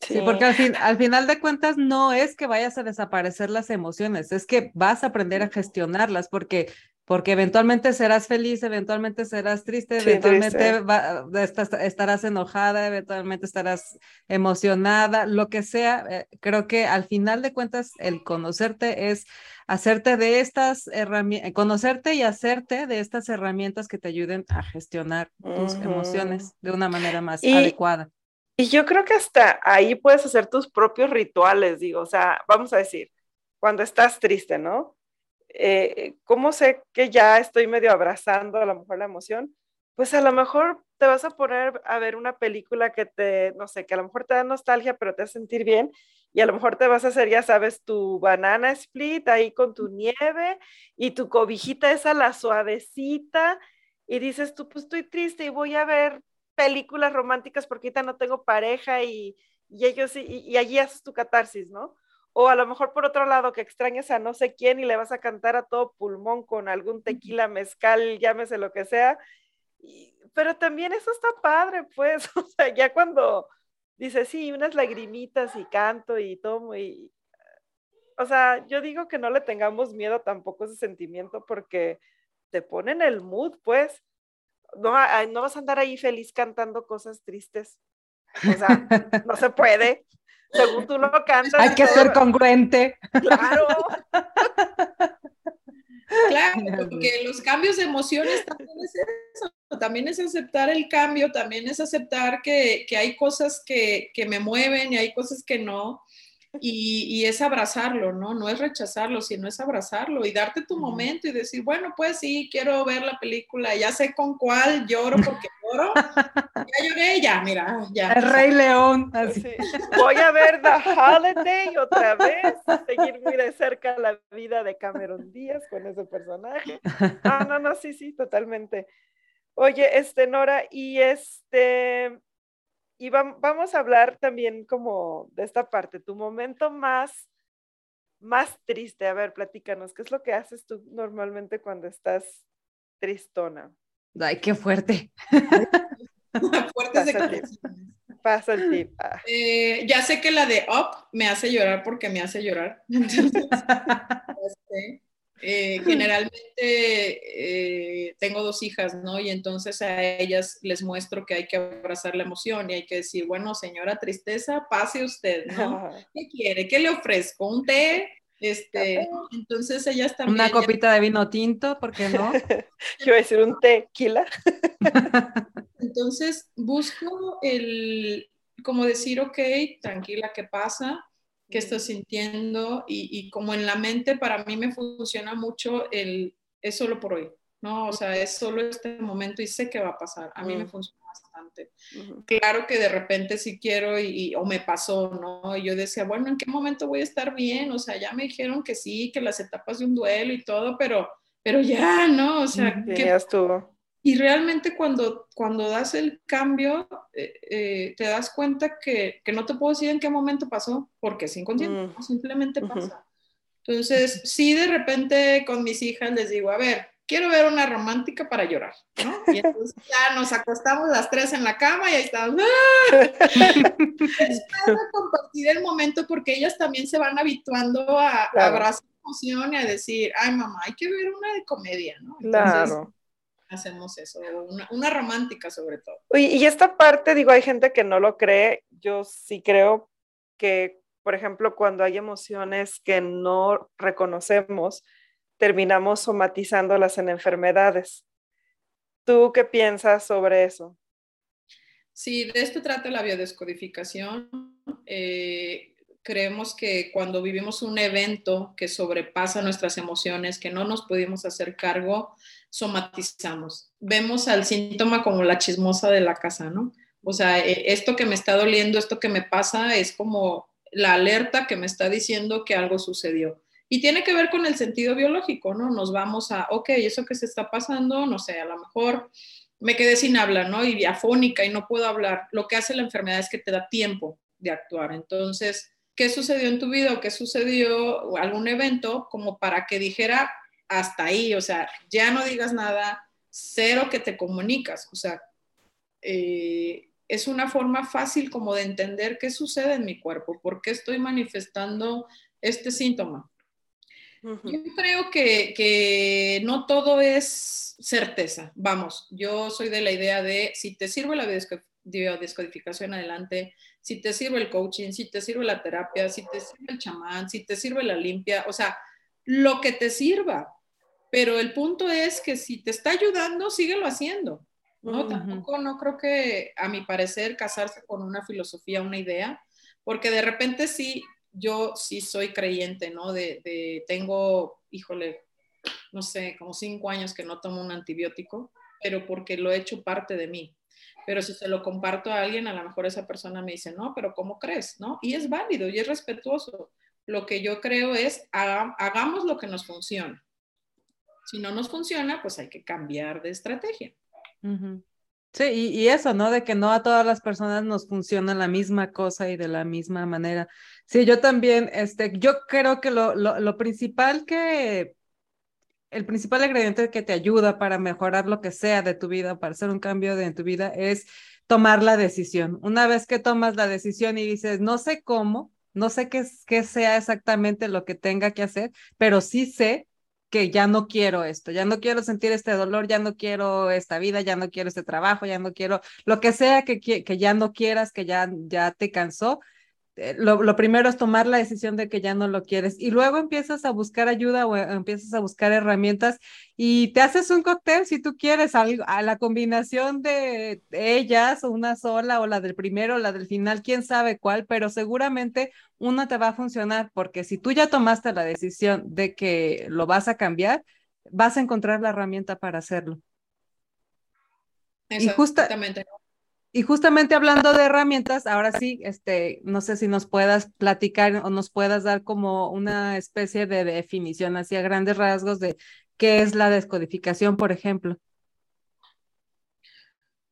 [SPEAKER 1] Sí, porque al, fin, al final de cuentas no es que vayas a desaparecer las emociones, es que vas a aprender a gestionarlas porque, porque eventualmente serás feliz, eventualmente serás triste, eventualmente estarás enojada, eventualmente estarás emocionada, lo que sea. Eh, creo que al final de cuentas el conocerte es hacerte de estas herramientas, conocerte y hacerte de estas herramientas que te ayuden a gestionar tus emociones de una manera más adecuada.
[SPEAKER 2] Y yo creo que hasta ahí puedes hacer tus propios rituales, digo, o sea, vamos a decir, cuando estás triste, ¿no? Eh, ¿Cómo sé que ya estoy medio abrazando a lo mejor la emoción? Pues a lo mejor te vas a poner a ver una película que te, no sé, que a lo mejor te da nostalgia, pero te hace sentir bien, y a lo mejor te vas a hacer, ya sabes, tu banana split ahí con tu nieve y tu cobijita esa, la suavecita, y dices tú, pues estoy triste y voy a ver películas románticas porque ahorita no tengo pareja y, y ellos, y, y allí haces tu catarsis, ¿no? O a lo mejor por otro lado que extrañas a no sé quién y le vas a cantar a todo pulmón con algún tequila, mezcal, llámese lo que sea. pero también eso está padre, pues, o sea, ya cuando dices, sí, unas lagrimitas y canto y tomo y... O sea, yo digo que no le tengamos miedo tampoco a ese sentimiento porque te pone en el mood, pues. No, no vas a andar ahí feliz cantando cosas tristes. O sea, no se puede según tú lo cantas.
[SPEAKER 1] Hay que ser congruente.
[SPEAKER 2] Claro.
[SPEAKER 3] Claro, porque los cambios de emociones también es eso, también es aceptar el cambio, también es aceptar que, que hay cosas que, que, me mueven y hay cosas que no, y, es abrazarlo, ¿no? No es rechazarlo, sino es abrazarlo y darte tu momento y decir, bueno, pues sí, quiero ver la película, ya sé con cuál lloro porque lloro, ya lloré, ya, mira, ya.
[SPEAKER 1] El Rey León, así.
[SPEAKER 2] Voy a ver The Holiday otra vez, seguir muy de cerca la vida de Cameron Díaz con ese personaje. Ah, no, no, sí, sí, totalmente. Oye, este, Nora, y este, y vamos a hablar también como de esta parte, tu momento más, más triste. A ver, platícanos, ¿qué es lo que haces tú normalmente cuando estás tristona?
[SPEAKER 1] Ay, qué fuerte.
[SPEAKER 3] Fuertes de
[SPEAKER 2] Pasa el tip.
[SPEAKER 3] Ah. Eh, ya sé que la de Up me hace llorar porque me hace llorar. Este, eh, generalmente eh, tengo dos hijas, ¿no? Y entonces a ellas les muestro que hay que abrazar la emoción y hay que decir, bueno, señora tristeza, pase usted, ¿no? ¿Qué quiere? ¿Qué le ofrezco? ¿Un té? Este, entonces ellas también.
[SPEAKER 1] Una copita de vino tinto, ¿por qué no?
[SPEAKER 2] Yo iba a decir un tequila.
[SPEAKER 3] entonces busco el, como decir, ok, tranquila, ¿qué pasa? Qué estás sintiendo y, como en la mente para mí me funciona mucho el es solo por hoy, ¿no? O sea, es solo este momento y sé que va a pasar. A mí me funciona bastante. Claro que de repente si quiero y, o me pasó, ¿no? Y yo decía, bueno, ¿en qué momento voy a estar bien? O sea, ya me dijeron que sí, que las etapas de un duelo y todo, pero, pero ya, ¿no? O sea,
[SPEAKER 2] ¿qué estuvo?
[SPEAKER 3] Y realmente cuando, cuando das el cambio, eh, eh, te das cuenta que, que, no te puedo decir en qué momento pasó, porque es inconsciente, mm. simplemente pasa. Entonces, sí, de repente con mis hijas les digo, a ver, quiero ver una romántica para llorar, ¿no? Y entonces ya nos acostamos las tres en la cama y ahí estamos. ¡ah! es compartir el momento porque ellas también se van habituando a, abrazar emoción y a decir, ay mamá, hay que ver una de comedia, ¿no?
[SPEAKER 2] claro
[SPEAKER 3] hacemos eso, una, romántica sobre todo.
[SPEAKER 2] Y, esta parte, digo, hay gente que no lo cree, yo sí creo que, por ejemplo, cuando hay emociones que no reconocemos, terminamos somatizándolas en enfermedades. ¿Tú qué piensas sobre eso?
[SPEAKER 3] Sí, de esto trata la biodescodificación. Eh, creemos que cuando vivimos un evento que sobrepasa nuestras emociones, que no nos pudimos hacer cargo, somatizamos. Vemos al síntoma como la chismosa de la casa, ¿no? O sea, e, esto que me está doliendo, esto que me pasa, es como la alerta que me está diciendo que algo sucedió. Y tiene que ver con el sentido biológico, ¿no? Nos vamos a, ok, eso que se está pasando, no sé, a lo mejor me quedé sin habla, ¿no? Y afónica y no puedo hablar. Lo que hace la enfermedad es que te da tiempo de actuar. Entonces, qué sucedió en tu vida o qué sucedió, algún evento, como para que dijera hasta ahí, o sea, ya no digas nada, cero que te comunicas, o sea, eh, es una forma fácil como de entender qué sucede en mi cuerpo, por qué estoy manifestando este síntoma. Yo creo que, que, no todo es certeza. Vamos, yo soy de la idea de si te sirve la biodescodificación adelante, si te sirve el coaching, si te sirve la terapia, si te sirve el chamán, si te sirve la limpia, o sea, lo que te sirva. Pero el punto es que si te está ayudando, síguelo haciendo. ¿no? Tampoco no creo que, a mi parecer, casarse con una filosofía, una idea, porque de repente sí, yo sí soy creyente, ¿no? De, de tengo, híjole, no sé, como cinco años que no tomo un antibiótico, pero porque lo he hecho parte de mí. Pero si se lo comparto a alguien, a lo mejor esa persona me dice, no, pero ¿cómo crees? ¿No? Y es válido y es respetuoso. Lo que yo creo es, hagamos lo que nos funciona. Si no nos funciona, pues hay que cambiar de estrategia.
[SPEAKER 1] Sí, y, eso, ¿no? De que no a todas las personas nos funciona la misma cosa y de la misma manera. Sí, yo también, este, yo creo que lo, lo principal que, el principal ingrediente que te ayuda para mejorar lo que sea de tu vida, para hacer un cambio en tu vida, es tomar la decisión. Una vez que tomas la decisión y dices, no sé cómo, no sé qué, qué sea exactamente lo que tenga que hacer, pero sí sé que ya no quiero esto, ya no quiero sentir este dolor, ya no quiero esta vida, ya no quiero este trabajo, ya no quiero lo que sea que, que ya no quieras, que ya, ya te cansó, eh, lo, primero es tomar la decisión de que ya no lo quieres y luego empiezas a buscar ayuda o eh, empiezas a buscar herramientas y te haces un cóctel si tú quieres, a, la combinación de ellas, o una sola o la del primero o la del final, quién sabe cuál, pero seguramente una te va a funcionar porque si tú ya tomaste la decisión de que lo vas a cambiar, vas a encontrar la herramienta para hacerlo.
[SPEAKER 3] Exactamente.
[SPEAKER 1] Y justamente hablando de herramientas, ahora sí, este, no sé si nos puedas platicar o nos puedas dar como una especie de definición hacia grandes rasgos de qué es la descodificación, por ejemplo.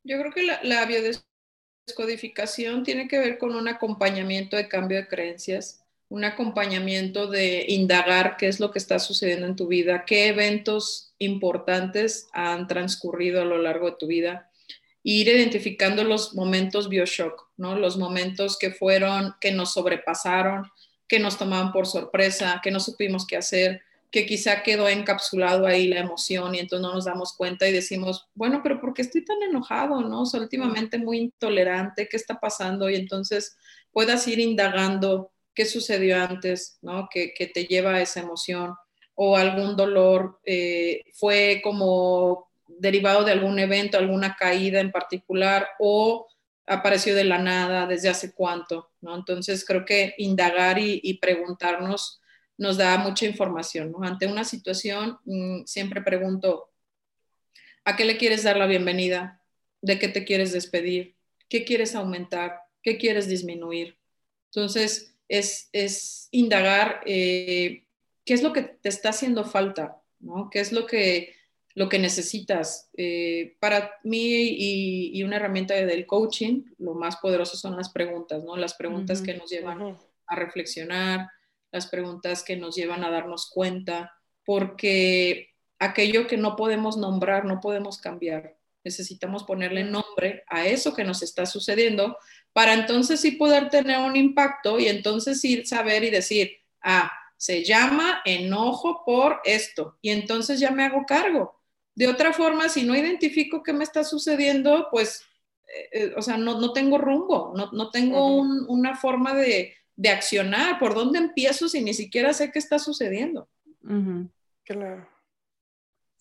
[SPEAKER 3] Yo creo que la, la biodescodificación tiene que ver con un acompañamiento de cambio de creencias, un acompañamiento de indagar qué es lo que está sucediendo en tu vida, qué eventos importantes han transcurrido a lo largo de tu vida ir identificando los momentos bioshock, ¿no? Los momentos que fueron, que nos sobrepasaron, que nos tomaban por sorpresa, que no supimos qué hacer, que quizá quedó encapsulado ahí la emoción y entonces no nos damos cuenta y decimos, bueno, pero ¿por qué estoy tan enojado, no? O últimamente muy intolerante, ¿qué está pasando? Y entonces puedas ir indagando qué sucedió antes, ¿no? Que te lleva a esa emoción o algún dolor, eh, fue como derivado de algún evento, alguna caída en particular o apareció de la nada, desde hace cuánto, ¿no? Entonces creo que indagar y, preguntarnos nos da mucha información, ¿no? Ante una situación mm, siempre pregunto, ¿a qué le quieres dar la bienvenida? ¿De qué te quieres despedir? ¿Qué quieres aumentar? ¿Qué quieres disminuir? Entonces es, indagar eh, qué es lo que te está haciendo falta, ¿no? ¿Qué es lo que lo que necesitas. Eh, para mí y, una herramienta del coaching, lo más poderoso son las preguntas, ¿no? Las preguntas que nos llevan a reflexionar, las preguntas que nos llevan a darnos cuenta, porque aquello que no podemos nombrar, no podemos cambiar. Necesitamos ponerle nombre a eso que nos está sucediendo para entonces sí poder tener un impacto y entonces sí saber y decir, ah, se llama enojo por esto y entonces ya me hago cargo de otra forma, si no identifico qué me está sucediendo, pues, eh, eh, o sea, no, tengo rumbo, no, tengo una forma de, accionar. ¿Por dónde empiezo si ni siquiera sé qué está sucediendo?
[SPEAKER 2] Claro.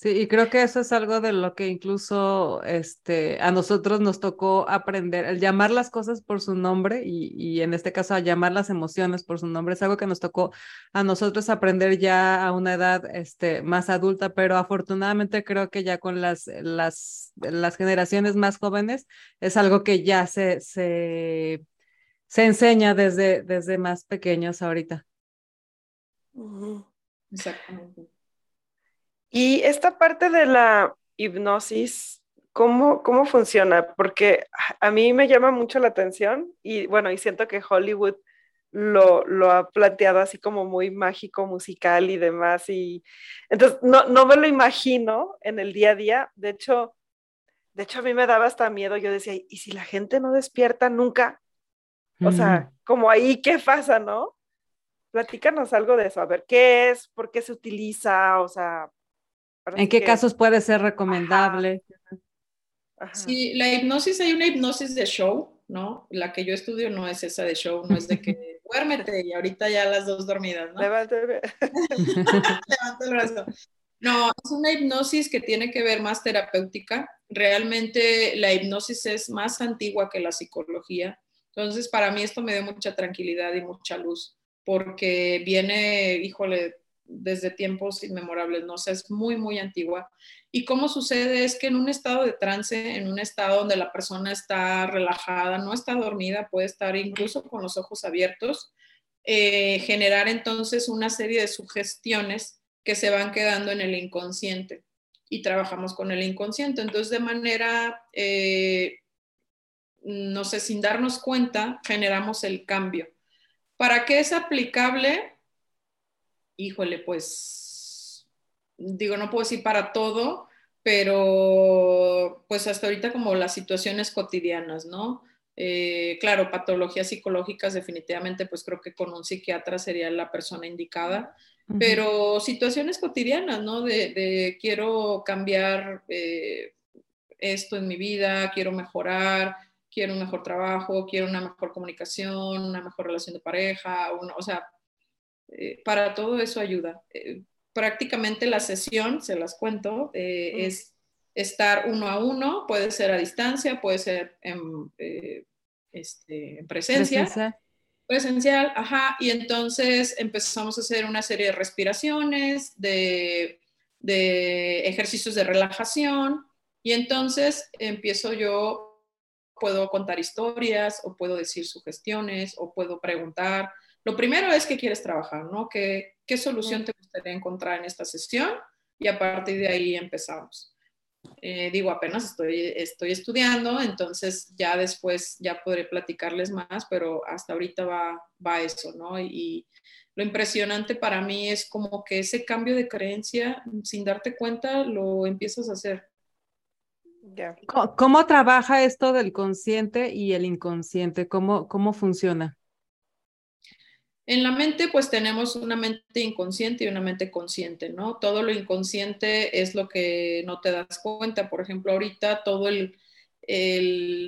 [SPEAKER 1] Sí, y creo que eso es algo de lo que incluso este, a nosotros nos tocó aprender, el llamar las cosas por su nombre y, y, en este caso a llamar las emociones por su nombre, es algo que nos tocó a nosotros aprender ya a una edad este, más adulta, pero afortunadamente creo que ya con las, las, las generaciones más jóvenes es algo que ya se, se, se enseña desde, desde más pequeños ahorita.
[SPEAKER 3] Exactamente.
[SPEAKER 2] Y esta parte de la hipnosis, ¿cómo, cómo funciona? Porque a mí me llama mucho la atención y bueno, y siento que Hollywood lo, lo, ha planteado así como muy mágico, musical y demás. Y entonces no, no me lo imagino en el día a día. De hecho, de hecho a mí me daba hasta miedo. Yo decía, ¿y si la gente no despierta nunca? O sea, como ahí, ¿qué pasa, no? Platícanos algo de eso. A ver, ¿qué es? ¿Por qué se utiliza? O sea,
[SPEAKER 1] ¿En qué casos puede ser recomendable?
[SPEAKER 3] Sí, la hipnosis, hay una hipnosis de show, ¿no? La que yo estudio no es esa de show, no es de que duérmete y ahorita ya las dos dormidas, ¿no?
[SPEAKER 2] Levántame.
[SPEAKER 3] Levanta el brazo. No, es una hipnosis que tiene que ver más terapéutica. Realmente la hipnosis es más antigua que la psicología. Entonces, para mí esto me dio mucha tranquilidad y mucha luz, porque viene, híjole, desde tiempos inmemorables, ¿no? O es muy, muy antigua. Y cómo sucede es que en un estado de trance, en un estado donde la persona está relajada, no está dormida, puede estar incluso con los ojos abiertos, eh, generar entonces una serie de sugestiones que se van quedando en el inconsciente y trabajamos con el inconsciente. Entonces, de manera, eh, no sé, sin darnos cuenta, generamos el cambio. ¿Para qué es aplicable? Híjole, pues, digo, no puedo decir para todo, pero pues hasta ahorita como las situaciones cotidianas, ¿no? Eh, claro, patologías psicológicas definitivamente, pues creo que con un psiquiatra sería la persona indicada, pero situaciones cotidianas, ¿no? De, quiero cambiar eh, esto en mi vida, quiero mejorar, quiero un mejor trabajo, quiero una mejor comunicación, una mejor relación de pareja, o sea, eh, para todo eso ayuda. Eh, prácticamente la sesión, se las cuento, eh, es estar uno a uno, puede ser a distancia, puede ser en, este, presencia. Presencial. ajá, y entonces empezamos a hacer una serie de respiraciones, de, de ejercicios de relajación, y entonces empiezo yo, puedo contar historias, o puedo decir sugestiones, o puedo preguntar, lo primero es que quieres trabajar, ¿no? ¿Qué, qué solución te gustaría encontrar en esta sesión? Y a partir de ahí empezamos. Eh, digo, apenas estoy, estoy estudiando, entonces ya después ya podré platicarles más, pero hasta ahorita va, va eso, ¿no? Y, lo impresionante para mí es como que ese cambio de creencia, sin darte cuenta, lo empiezas a hacer.
[SPEAKER 1] ¿Cómo, trabaja esto del consciente y el inconsciente? ¿Cómo, cómo funciona?
[SPEAKER 3] En la mente, pues tenemos una mente inconsciente y una mente consciente, ¿no? Todo lo inconsciente es lo que no te das cuenta. Por ejemplo, ahorita todo el,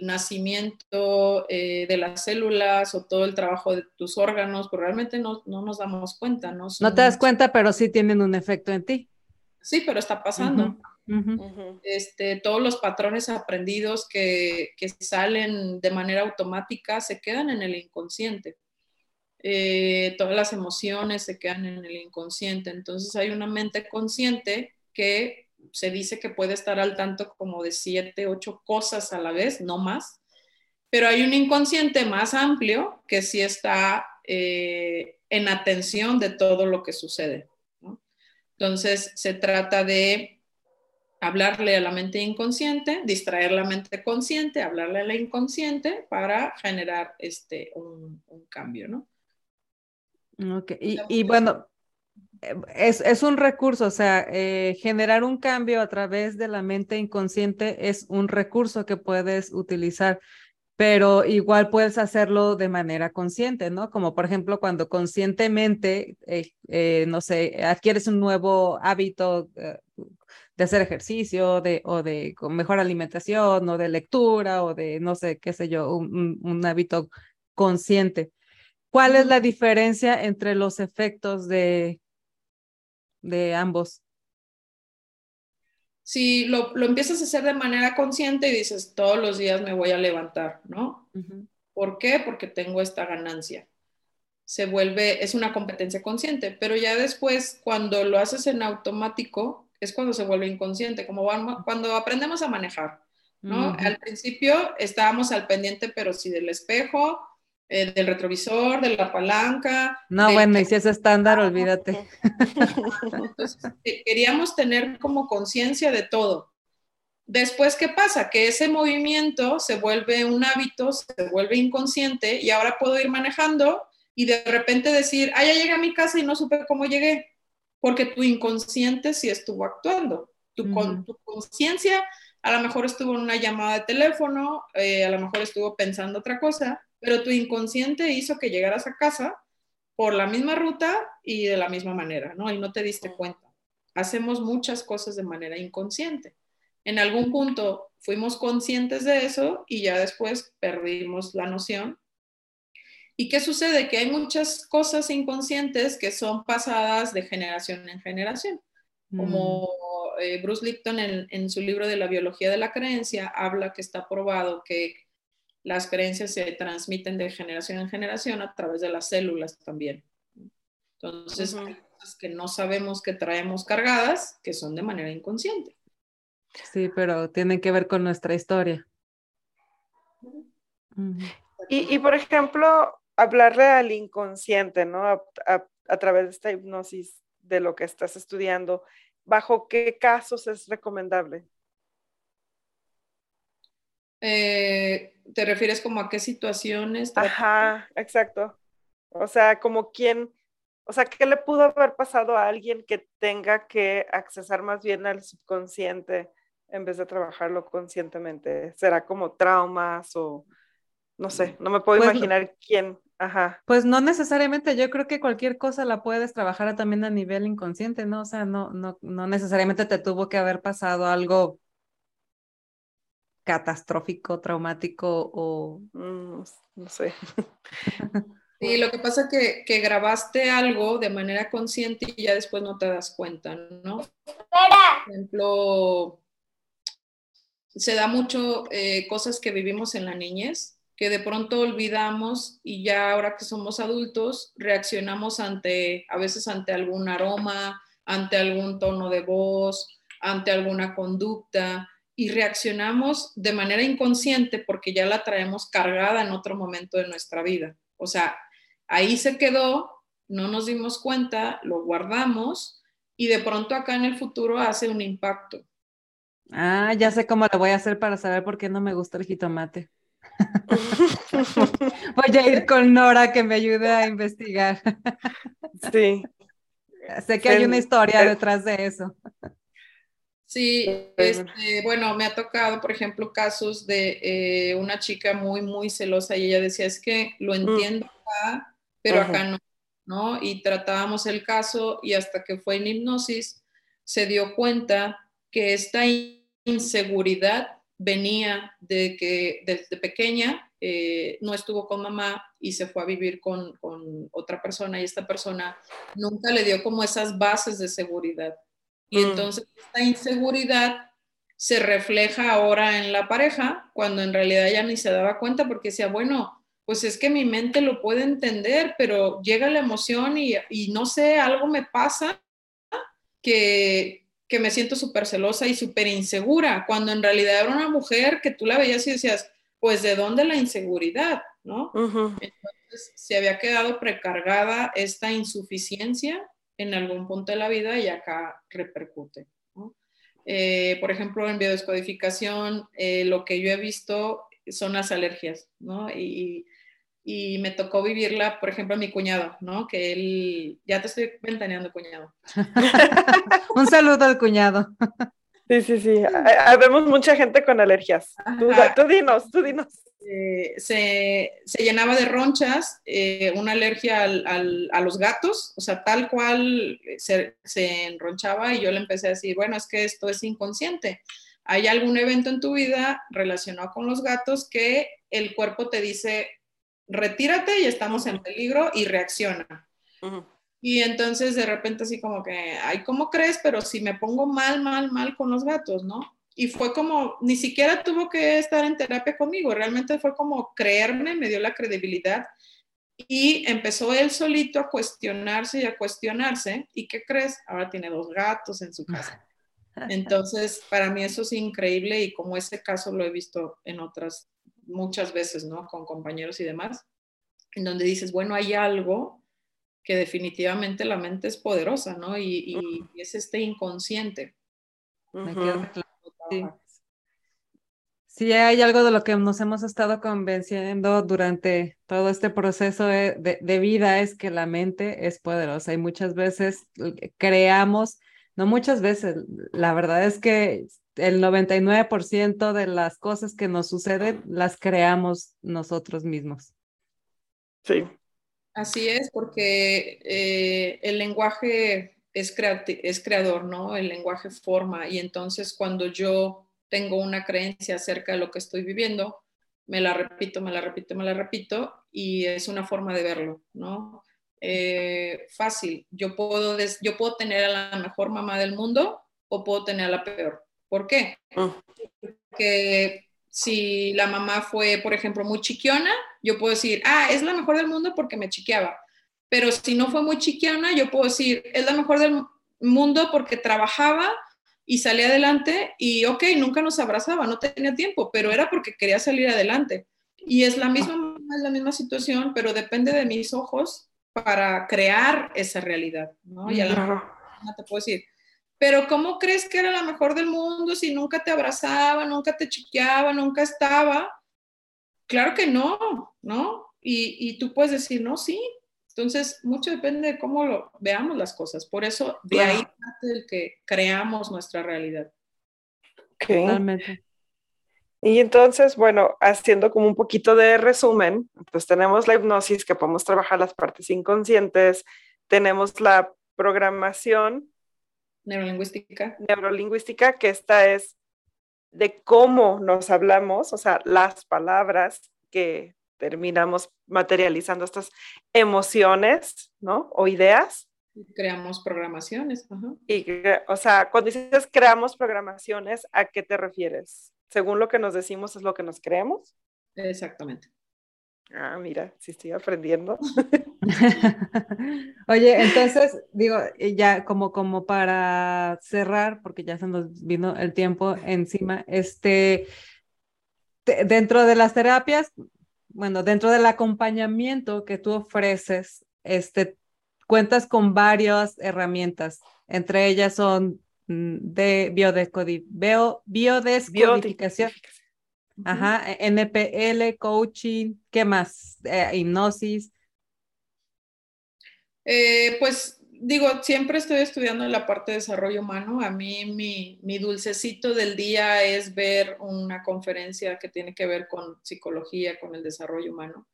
[SPEAKER 3] nacimiento eh, de las células o todo el trabajo de tus órganos, pues realmente no, nos damos cuenta, ¿no?
[SPEAKER 1] no te das cuenta, pero sí tienen un efecto en ti.
[SPEAKER 3] Sí, pero está pasando. Este, todos los patrones aprendidos que, que salen de manera automática se quedan en el inconsciente. Eh, todas las emociones se quedan en el inconsciente. Entonces hay una mente consciente que se dice que puede estar al tanto como de siete, ocho cosas a la vez, no más. Pero hay un inconsciente más amplio que sí está eh, en atención de todo lo que sucede. Entonces se trata de hablarle a la mente inconsciente, distraer la mente consciente, hablarle a la inconsciente para generar este, un, un cambio, ¿no?
[SPEAKER 1] Ok, y, bueno, eh, es, un recurso, o sea, eh, generar un cambio a través de la mente inconsciente es un recurso que puedes utilizar, pero igual puedes hacerlo de manera consciente, ¿no? Como por ejemplo cuando conscientemente, eh, no sé, adquieres un nuevo hábito de hacer ejercicio de, o de con mejor alimentación o de lectura o de, no sé, qué sé yo, un hábito consciente ¿Cuál es la diferencia entre los efectos de, de ambos?
[SPEAKER 3] Si lo, empiezas a hacer de manera consciente y dices, todos los días me voy a levantar, ¿no? ¿Por qué? Porque tengo esta ganancia. Se vuelve, es una competencia consciente, pero ya después, cuando lo haces en automático, es cuando se vuelve inconsciente, como cuando aprendemos a manejar, ¿no? Al principio estábamos al pendiente, pero si del espejo, eh, del retrovisor, de la palanca.
[SPEAKER 1] No, bueno, y si es estándar, olvídate.
[SPEAKER 3] Entonces, eh, queríamos tener como conciencia de todo. Después, ¿qué pasa? Que ese movimiento se vuelve un hábito, se vuelve inconsciente y ahora puedo ir manejando y de repente decir, ah, ya llegué a mi casa y no supe cómo llegué, porque tu inconsciente sí estuvo actuando. Tu, tu conciencia a lo mejor estuvo en una llamada de teléfono, eh, a lo mejor estuvo pensando otra cosa, pero tu inconsciente hizo que llegaras a casa por la misma ruta y de la misma manera, ¿no? Y no te diste cuenta. Hacemos muchas cosas de manera inconsciente. En algún punto fuimos conscientes de eso y ya después perdimos la noción. ¿Y qué sucede? Que hay muchas cosas inconscientes que son pasadas de generación en generación. Como mm. eh, Bruce Lipton en, en, su libro de la biología de la creencia habla que está probado que las creencias se transmiten de generación en generación a través de las células también. Entonces, cosas que no sabemos que traemos cargadas, que son de manera inconsciente.
[SPEAKER 1] Sí, pero tienen que ver con nuestra historia.
[SPEAKER 2] y, y, por ejemplo, hablarle al inconsciente, ¿no? A, a, través de esta hipnosis de lo que estás estudiando, ¿bajo qué casos es recomendable?
[SPEAKER 3] Eh, ¿Te refieres como a qué situaciones?
[SPEAKER 2] Ajá, exacto. O sea, como quién, o sea, ¿qué le pudo haber pasado a alguien que tenga que accesar más bien al subconsciente en vez de trabajarlo conscientemente? ¿Será como traumas o no sé, no me puedo pues imaginar quién? Ajá.
[SPEAKER 1] Pues no necesariamente, yo creo que cualquier cosa la puedes trabajar también a nivel inconsciente, ¿no? O sea, no, no, no necesariamente te tuvo que haber pasado algo catastrófico, traumático o...
[SPEAKER 2] Mm, no sé.
[SPEAKER 3] Sí, lo que pasa es que, que, grabaste algo de manera consciente y ya después no te das cuenta, ¿no? Por ejemplo, se da mucho eh, cosas que vivimos en la niñez, que de pronto olvidamos y ya ahora que somos adultos reaccionamos ante, a veces ante algún aroma, ante algún tono de voz, ante alguna conducta y reaccionamos de manera inconsciente porque ya la traemos cargada en otro momento de nuestra vida. O sea, ahí se quedó, no nos dimos cuenta, lo guardamos y de pronto acá en el futuro hace un impacto.
[SPEAKER 1] Ah, ya sé cómo lo voy a hacer para saber por qué no me gusta el jitomate. voy a ir con Nora que me ayude a investigar.
[SPEAKER 2] sí.
[SPEAKER 1] Sé que hay una historia detrás de eso.
[SPEAKER 3] Sí, este, bueno, me ha tocado, por ejemplo, casos de eh, una chica muy, muy celosa y ella decía, es que lo mm. entiendo acá, pero acá no, ¿no? Y tratábamos el caso y hasta que fue en hipnosis se dio cuenta que esta inseguridad venía de que desde pequeña eh, no estuvo con mamá y se fue a vivir con, con otra persona y esta persona nunca le dio como esas bases de seguridad. Y mm. entonces esta inseguridad se refleja ahora en la pareja, cuando en realidad ella ni se daba cuenta porque decía, bueno, pues es que mi mente lo puede entender, pero llega la emoción y, y no sé, algo me pasa que, que me siento súper celosa y súper insegura, cuando en realidad era una mujer que tú la veías y decías, pues de dónde la inseguridad, ¿no? Entonces se había quedado precargada esta insuficiencia en algún punto de la vida y acá repercute. Eh, por ejemplo, en biodescodificación, eh, lo que yo he visto son las alergias, ¿no? Y, y, me tocó vivirla, por ejemplo, a mi cuñado, ¿no? Que él, ya te estoy ventaneando, cuñado.
[SPEAKER 1] Un saludo al cuñado.
[SPEAKER 2] Sí, sí, sí. Habemos mucha gente con alergias. Tú, dinos, tú dinos.
[SPEAKER 3] Eh, se, se, llenaba de ronchas, eh, una alergia al, a los gatos, o sea, tal cual se, se, enronchaba y yo le empecé a decir, bueno, es que esto es inconsciente. ¿Hay algún evento en tu vida relacionado con los gatos que el cuerpo te dice, retírate y estamos en peligro y reacciona? Y entonces de repente así como que, ay, ¿cómo crees? Pero si me pongo mal, mal, mal con los gatos, ¿no? Y fue como, ni siquiera tuvo que estar en terapia conmigo, realmente fue como creerme, me dio la credibilidad y empezó él solito a cuestionarse y a cuestionarse. ¿Y qué crees? Ahora tiene dos gatos en su casa. Entonces, para mí eso es increíble y como ese caso lo he visto en otras muchas veces, ¿no? Con compañeros y demás, en donde dices, bueno, hay algo que definitivamente la mente es poderosa, ¿no? Y, es este inconsciente. Me queda claro
[SPEAKER 1] Sí. hay algo de lo que nos hemos estado convenciendo durante todo este proceso de, vida, es que la mente es poderosa y muchas veces creamos, no muchas veces, la verdad es que el 99% de las cosas que nos suceden las creamos nosotros mismos.
[SPEAKER 2] Sí.
[SPEAKER 3] Así es, porque eh, el lenguaje es, es creador, ¿no? El lenguaje forma y entonces cuando yo tengo una creencia acerca de lo que estoy viviendo, me la repito, me la repito, me la repito y es una forma de verlo, ¿no? Eh, fácil, yo puedo, yo puedo tener a la mejor mamá del mundo o puedo tener a la peor. ¿Por qué? Ah. Porque si la mamá fue, por ejemplo, muy chiquiona, yo puedo decir, ah, es la mejor del mundo porque me chiqueaba pero si no fue muy chiquiana, yo puedo decir, es la mejor del mundo porque trabajaba y salía adelante y, ok, nunca nos abrazaba, no tenía tiempo, pero era porque quería salir adelante. Y es la misma, es la misma situación, pero depende de mis ojos para crear esa realidad, ¿no? Y a la no te puedo decir, pero ¿cómo crees que era la mejor del mundo si nunca te abrazaba, nunca te chiqueaba, nunca estaba? Claro que no, ¿no? Y, y tú puedes decir, no, sí. Entonces, mucho depende de cómo lo veamos las cosas. Por eso, de ahí parte del que creamos nuestra realidad.
[SPEAKER 2] Totalmente. Y entonces, bueno, haciendo como un poquito de resumen, pues tenemos la hipnosis que podemos trabajar las partes inconscientes, tenemos la programación
[SPEAKER 3] neurolingüística.
[SPEAKER 2] Neurolingüística, que esta es de cómo nos hablamos, o sea, las palabras que terminamos materializando estas emociones, ¿no? O ideas.
[SPEAKER 3] Creamos programaciones.
[SPEAKER 2] Y, o sea, cuando dices creamos programaciones, ¿a qué te refieres? Según lo que nos decimos es lo que nos creemos.
[SPEAKER 3] Exactamente.
[SPEAKER 2] Ah, mira, sí estoy aprendiendo.
[SPEAKER 1] Oye, entonces, digo, ya como, como para cerrar, porque ya se nos vino el tiempo encima, este, dentro de las terapias, bueno, dentro del acompañamiento que tú ofreces, este, cuentas con varias herramientas, entre ellas son mm, de biodescodificación. Ajá, e, NPL, coaching, ¿qué más? Eh, hipnosis.
[SPEAKER 3] Eh, pues digo, siempre estoy estudiando la parte de desarrollo humano. A mí mi, mi, dulcecito del día es ver una conferencia que tiene que ver con psicología, con el desarrollo humano.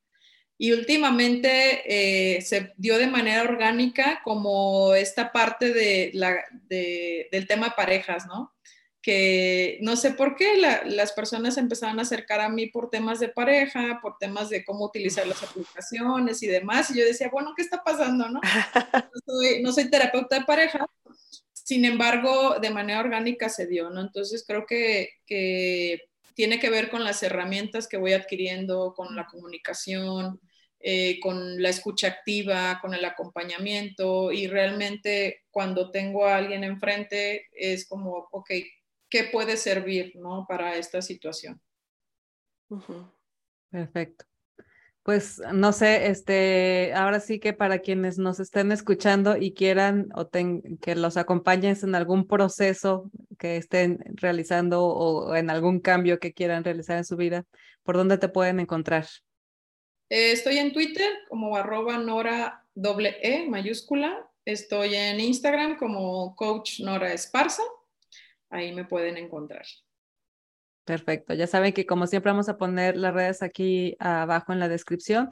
[SPEAKER 3] Y últimamente eh, se dio de manera orgánica como esta parte de la, de, del tema parejas, ¿no? Que no sé por qué las personas empezaron a acercar a mí por temas de pareja, por temas de cómo utilizar las aplicaciones y demás. Y yo decía, bueno, ¿qué está pasando? No, no, soy, terapeuta de pareja. Sin embargo, de manera orgánica se dio, ¿no? Entonces creo que, que tiene que ver con las herramientas que voy adquiriendo, con la comunicación, eh, con la escucha activa, con el acompañamiento y realmente cuando tengo a alguien enfrente es como, ok, qué puede servir ¿no? para esta situación.
[SPEAKER 1] Perfecto. Pues no sé, este, ahora sí que para quienes nos estén escuchando y quieran o que los acompañes en algún proceso que estén realizando o, en algún cambio que quieran realizar en su vida, ¿por dónde te pueden encontrar?
[SPEAKER 3] Eh, estoy en Twitter como arroba Nora doble E mayúscula. Estoy en Instagram como coach Nora Esparza ahí me pueden encontrar.
[SPEAKER 1] Perfecto, ya saben que como siempre vamos a poner las redes aquí abajo en la descripción.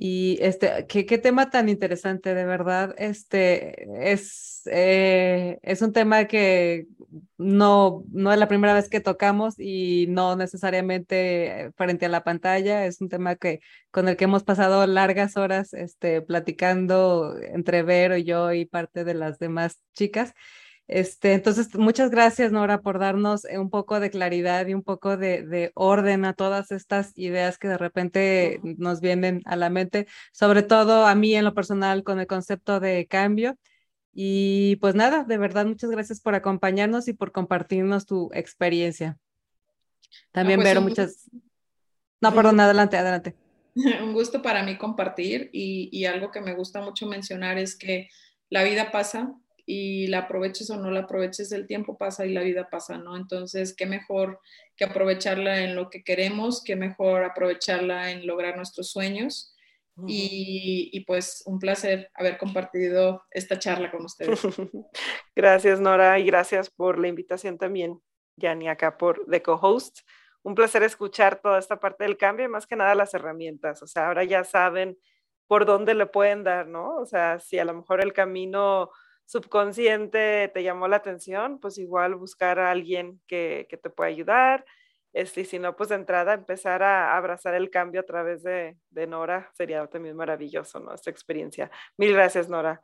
[SPEAKER 1] Y este, qué, qué tema tan interesante, de verdad. Este es, eh, es un tema que no, no es la primera vez que tocamos y no necesariamente frente a la pantalla. Es un tema que, con el que hemos pasado largas horas este, platicando entre Vero y yo y parte de las demás chicas. Este, entonces, muchas gracias, Nora, por darnos eh, un poco de claridad y un poco de, orden a todas estas ideas que de repente nos vienen a la mente, sobre todo a mí en lo personal con el concepto de cambio. Y pues nada, de verdad, muchas gracias por acompañarnos y por compartirnos tu experiencia. También, pues, Vero, muchas... No, perdón, adelante, adelante.
[SPEAKER 3] Un gusto para mí compartir y, y algo que me gusta mucho mencionar es que la vida pasa, y la aproveches o no la aproveches, el tiempo pasa y la vida pasa, ¿no? Entonces, qué mejor que aprovecharla en lo que queremos, qué mejor aprovecharla en lograr nuestros sueños. y, y, pues un placer haber compartido esta charla con ustedes.
[SPEAKER 2] Gracias, Nora, y gracias por la invitación también, Yani, acá por The Co-Host. Un placer escuchar toda esta parte del cambio y más que nada las herramientas. O sea, ahora ya saben por dónde le pueden dar, ¿no? O sea, si a lo mejor el camino subconsciente te llamó la atención, pues igual buscar a alguien que, que te pueda ayudar. Este, y si no, pues de entrada empezar a abrazar el cambio a través de, de Nora sería también maravilloso, ¿no? Esta experiencia. Mil gracias, Nora.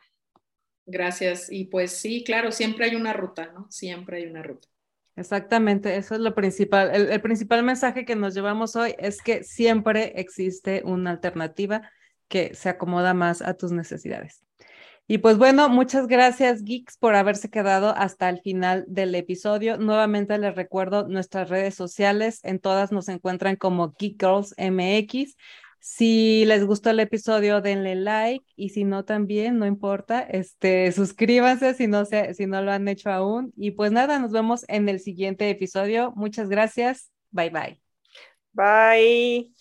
[SPEAKER 3] Gracias. Y pues sí, claro, siempre hay una ruta, ¿no? Siempre hay una ruta.
[SPEAKER 1] Exactamente, eso es lo principal. el, principal mensaje que nos llevamos hoy es que siempre existe una alternativa que se acomoda más a tus necesidades. Y pues bueno, muchas gracias Geeks por haberse quedado hasta el final del episodio. Nuevamente les recuerdo nuestras redes sociales, en todas nos encuentran como Geek Girls MX. Si les gustó el episodio, denle like y si no también, no importa, este, suscríbanse si no, se, si no lo han hecho aún. Y pues nada, nos vemos en el siguiente episodio. Muchas gracias. Bye bye.
[SPEAKER 2] Bye.